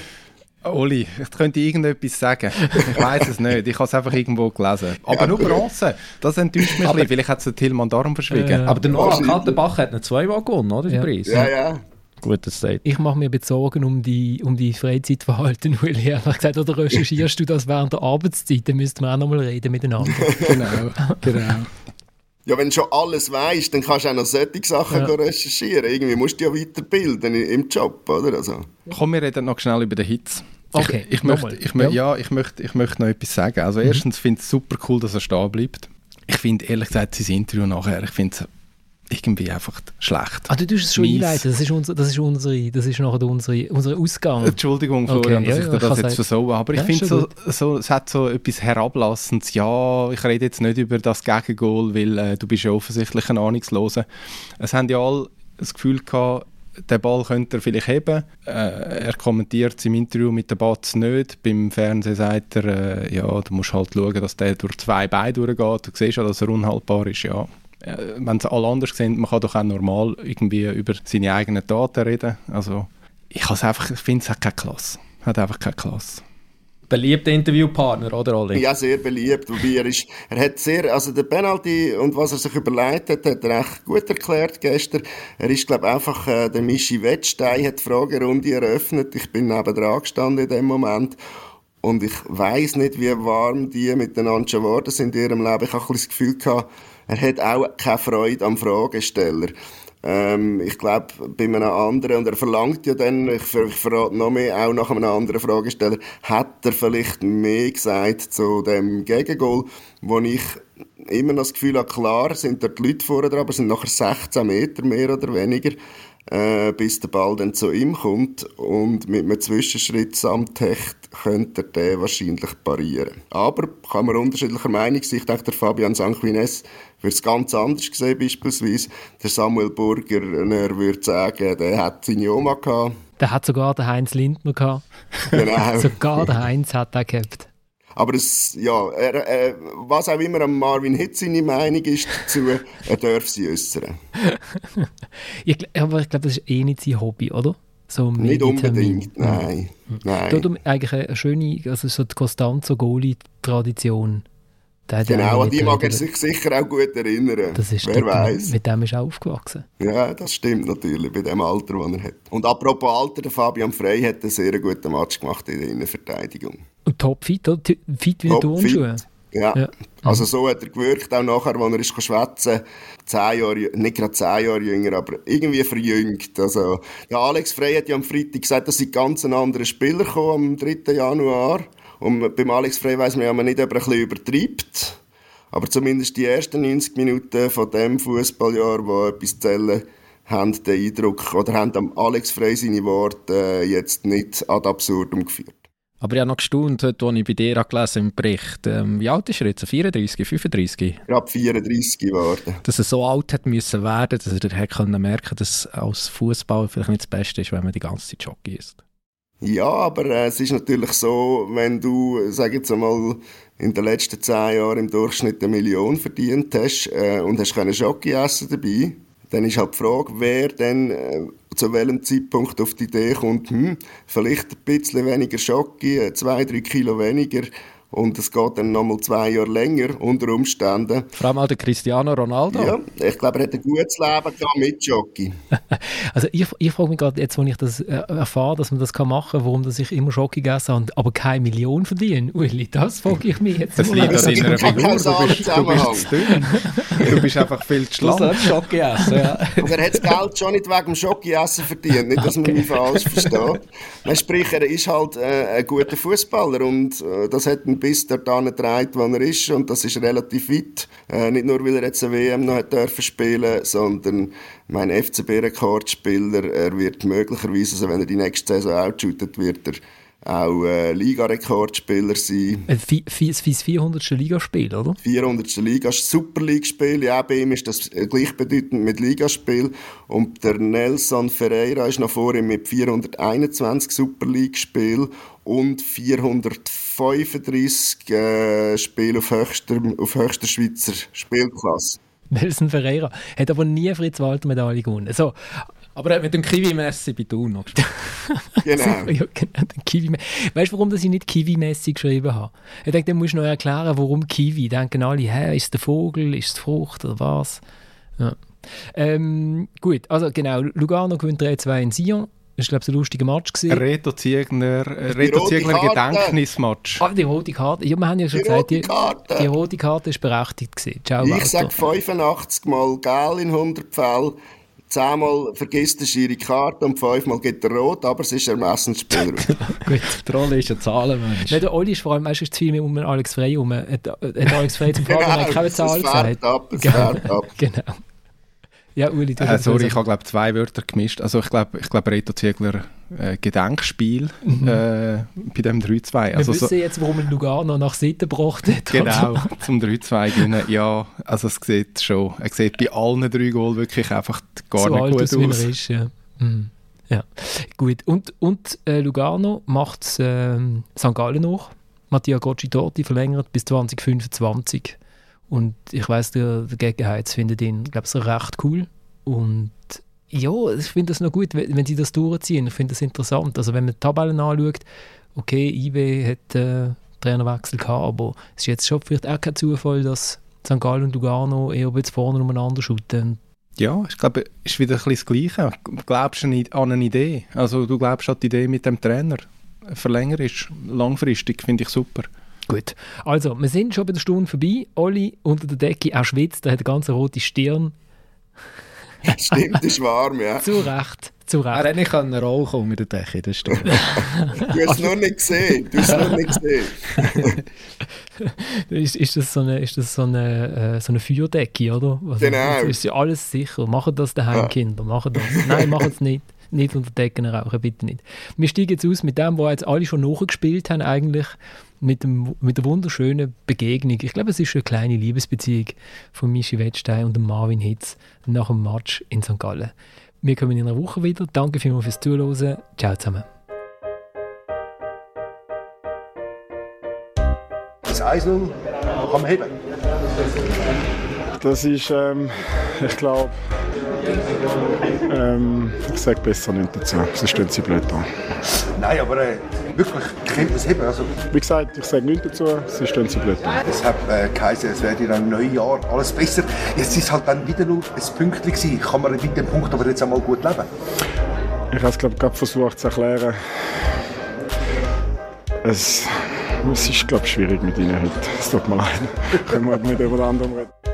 Oli, ich könnte irgendetwas sagen. Ich weiß es nicht. Ich habe es einfach irgendwo gelesen. Aber nur Bronze. Das enttäuscht mich ein bisschen. Vielleicht hat es der Tillmann darum verschwiegen. Ja. Aber der Noah. Kattenbach hat ihn zweimal gewonnen, oder? Den Ja. Preis. Ja, ja. Gut, das sagt. Ich mache mir jetzt Sorgen um die, um die Freizeitverhalten, Uli. Ehrlich gesagt, oder recherchierst du das während der Arbeitszeit? Dann müssten wir auch nochmal reden miteinander. [LAUGHS] genau. genau. Ja, wenn du schon alles weißt, dann kannst du auch noch solche Sachen Ja. recherchieren. Irgendwie musst du dich ja weiterbilden im Job, oder? Also. Komm, wir reden noch schnell über den Hits. Okay, ich, ich möchte, ich, mö- ja. ich, möchte, ich möchte noch etwas sagen. Also Mhm. erstens finde ich es super cool, dass er stehen bleibt. Ich finde ehrlich gesagt sein Interview nachher, ich finde es irgendwie einfach schlecht. Ah, du tust es schon Mies. einleiten. Das ist, unser, das ist unsere, das ist nachher unsere, unser Ausgang. Entschuldigung, Okay, Florian, dass ja, ich ja, dir ich das jetzt sagen- versaue, aber ich Ja, finde schon so, so, es hat so etwas Herablassendes. Ja, ich rede jetzt nicht über das Gegengol, weil äh, du bist ja offensichtlich ein Ahnungsloser. Es haben ja alle das Gefühl gehabt, den Ball könnte er vielleicht heben. Äh, er kommentiert es im Interview mit der Batz nicht. Beim Fernsehen sagt er, äh, ja, du musst halt schauen, dass der durch zwei Beine durchgeht. Du siehst ja, dass er unhaltbar ist, ja. Wenn es alle anders sehen, man kann doch auch normal irgendwie über seine eigenen Daten reden. Also, ich, has einfach- ich finde, es hat keine Klasse. Hat einfach keine Klasse. Beliebter Interviewpartner, oder Oli? Ja, sehr beliebt. Wobei er ist, er hat sehr, also der Penalty und was er sich überlegt hat, hat er echt gut erklärt gestern. Er ist, glaube einfach, äh, der Michi Wettstein hat die Fragerunde eröffnet. Ich bin neben dran gestanden in dem Moment. Und ich weiß nicht, wie warm die miteinander geworden sind in ihrem Leben. Ich habe ein bisschen das Gefühl gehabt, er hat auch keine Freude am Fragesteller. Ähm, ich glaube, bei einem anderen, und er verlangt ja dann, ich, ich verrate noch mehr, auch nach einem anderen Fragesteller, hat er vielleicht mehr gesagt zu dem Gegengol, wo ich immer noch das Gefühl habe, klar sind dort die Leute vorne dran, aber es sind nachher 16 Meter mehr oder weniger, äh, bis der Ball dann zu ihm kommt und mit einem Zwischenschritt samt Hecht könnte er den wahrscheinlich parieren. Aber kann man unterschiedlicher Meinung sein. Ich denke, der Fabian Sanquines würde es ganz anders sehen, beispielsweise. Der Samuel Burger, er würde sagen, der hat seine Oma gehabt. Der hat sogar den Heinz Lindner gehabt. Genau. [LAUGHS] Sogar der Heinz hat den gehabt. Aber es, ja, er, äh, was auch immer Marvin Hitz seine Meinung ist dazu, er darf sie äußern. [LAUGHS] Ich, aber ich glaube, das ist eh nicht sein Hobby, oder? So Nicht unbedingt, nein. nein. Darum eigentlich eine schöne, also so die Costanzo-Goli-Tradition. Der Genau, an die mag er sich sicher auch gut erinnern. Das ist Wer weiß. Mit dem ist er aufgewachsen. Ja, das stimmt natürlich, bei dem Alter, das er hat. Und apropos Alter, der Fabian Frey hat einen sehr guten Match gemacht in der Innenverteidigung. Und topfit, oder? Fit wie Top fit. Turnschuhe. Ja. Ja. Also so hat er gewirkt, auch nachher, als er ist schwätzen zehn Jahre, nicht gerade zehn Jahre jünger, aber irgendwie verjüngt. Also, ja, Alex Frey hat ja am Freitag gesagt, dass sie ganz ein anderer Spieler gekommen am 3. Januar. Und beim Alex Frey weiss man ja nicht, ob er ein bisschen übertreibt. Aber zumindest die ersten 90 Minuten von dem Fußballjahr, wo etwas zählen, haben den Eindruck, oder haben am Alex Frey seine Worte äh, jetzt nicht ad absurdum geführt. Aber ich habe noch gestaunt, als ich bei dir gelesen im Bericht. Ähm, wie alt ist er jetzt? 34, 35? Gerade 34 geworden. Dass er so alt hat müssen werden, dass er können merken, dass als Fußball vielleicht nicht das Beste ist, wenn man die ganze Zeit Jockey ist. Ja, aber äh, es ist natürlich so, wenn du, sag jetzt einmal, in den letzten zehn Jahren im Durchschnitt eine Million verdient hast äh, und hast keine Schoki essen dabei, dann ist halt die Frage, wer dann äh, zu welchem Zeitpunkt auf die Idee kommt, hm, vielleicht ein bisschen weniger Schoki, äh, zwei, drei Kilo weniger und es geht dann nochmal zwei Jahre länger unter Umständen. Vor allem auch der Cristiano Ronaldo. Ja, ich glaube, er hat ein gutes Leben gehabt mit Jockey. [LAUGHS] Also ich, ich frage mich gerade, jetzt, wo ich das äh, erfahre, dass man das kann machen kann, warum dass ich immer Schoki gegessen habe, aber keine Million verdiene. Uli, das frage ich mich jetzt. Das liegt an deiner Figur. Du bist, du Zusammenhang. bist zu dünn. [LAUGHS] Du bist einfach viel zu schlank. Jockey essen, ja. Aber er hat das Geld schon nicht wegen dem Schoki-Essen verdient. Nicht, dass man mich falsch versteht. Nein, sprich, er ist halt äh, ein guter Fußballer und äh, das hat ihn bis dorthin getragen, wo er ist und das ist relativ weit. Äh, nicht nur, weil er jetzt eine WM noch hat dürfen spielen, sondern mein FCB-Rekordspieler, er wird möglicherweise, also wenn er die nächste Saison outshootet, wird er auch äh, Liga-Rekordspieler sein. Ein vi- vi- Das 400. Ligaspiel, oder? 400. Liga Super League Spiel. Ja, bei ihm ist das äh, gleichbedeutend mit Ligaspiel. Und der Nelson Ferreira ist noch vor ihm mit 421 Super League Spiel und 435 äh, Spiele auf höchster, auf höchster Schweizer Spielklasse. Nelson Ferreira hat aber nie Fritz Walter Medaille gewonnen. So, Aber er hat mit dem Kiwi-Messi bei Thun noch gespielt. [LAUGHS] Genau. [LAUGHS] ja, genau, den Kiwi. Weißt du, warum dass ich nicht Kiwi-Messi geschrieben habe? Ich denke, dann musst du noch erklären, warum Kiwi. Denken alle, hä, ist es der Vogel, ist es die Frucht oder was? Ja. Ähm, gut, also genau, Lugano gewinnt 3-2 in Sion. Das war, glaube ich, ein lustiger Match. Gewesen. Reto Ziegner, äh, Reto Ziegner Karte. Gedächtnismatch. Ah, die rote Karte. Ja, wir haben ja schon Die gesagt, rote die, Karte. die rote Karte ist berechtigt gewesen. Ciao, Ich sage 85 Mal Gel in 100 Fällen. Zehnmal vergisst der Schiri Karte und fünfmal geht er rot, aber es ist Ermessensspieler. [LAUGHS] Gut. Die Rolle ist ein Zahlenmensch. Nein, der Oli ist vor allem meistens zu viel mehr um den Alex Frey herum. Hat, hat Alex Frey zum [LAUGHS] Fragen, er hat keine Zahl es gesagt. ab, es fährt ab. [LAUGHS] Genau. Ja, Uli, du Äh, hast sorry, ich habe glaube zwei Wörter gemischt. Also ich glaube, ich glaube Reto Ziegler äh, Gedenkspiel Mhm. äh, bei dem 3-2. Wir Also so, wissen jetzt, warum Lugano nach Seiten gebracht hat. genau, zum 3-2 gewinnen. Ja, also es sieht schon, er sieht bei allen drei Goal wirklich einfach gar so nicht gut aus, ist. Ja. Mhm. ja. Gut. Und, und äh, Lugano macht ähm, St. Gallen noch. Mattia Gocci-Torti verlängert bis 2025. Und ich weiss, der, der Gegenheiz findet ihn, glaube ich, recht cool. Und ja, ich finde das noch gut, wenn, wenn sie das durchziehen. Ich finde das interessant. Also wenn man die Tabellen anschaut, okay, IW hat äh, Trainerwechsel gehabt, aber es ist jetzt schon vielleicht auch kein Zufall, dass St. Gallen und Lugano eher ein bisschen vorne umeinander schütten. Ja, ich glaube, es ist wieder ein bisschen das Gleiche. Du glaubst an eine Idee. Also du glaubst an die Idee mit dem Trainer. Verlängern ist langfristig, finde ich super. Gut, also wir sind schon bei der Stunde vorbei. Olli unter der Decke, er schwitzt, er hat eine ganz rote Stirn. [LAUGHS] Stimmt, ist warm, ja. Zu Recht, zu Er Recht. hätte nicht können rauchen unter der Decke, das stimmt. [LAUGHS] Du hast es noch nicht gesehen. Du hast es noch nicht gesehen. [LAUGHS] Ist, ist das so eine, ist das so eine, äh, so eine Feuerdecke, oder? Also, Genau. Ist ja alles sicher. Machen das daheim, Ja. Kinder, machen das. Nein, machen es nicht. Nicht unter Decken rauchen, bitte nicht. Wir steigen jetzt aus mit dem, was jetzt alle schon nachgespielt haben, eigentlich mit, dem, mit der wunderschönen Begegnung. Ich glaube, es ist eine kleine Liebesbeziehung von Michi Wettstein und Marvin Hitz nach dem Match in St. Gallen. Wir kommen in einer Woche wieder. Danke vielmals fürs Zuhören. Ciao zusammen. Das 1-0 kann man heben. Das ist, ähm, ich glaube, ähm, ich sage besser nicht dazu, sonst stehen sie blöd an. Nein, aber äh, wirklich, könnte man es heben. Also, Wie gesagt, ich sage nichts dazu, sonst stehen sie blöd an. es hat äh, geheißen, es werde in einem neuen Jahr alles besser. Jetzt ist halt dann wieder nur ein Pünktchen gewesen. Kann man mit dem Punkt aber jetzt einmal gut leben? Ich habe es, glaube gerade versucht zu erklären. Es, es ist, glaube schwierig mit ihnen heute. Es tut mir leid. [LAUGHS] Können wir mit jemand anderem reden.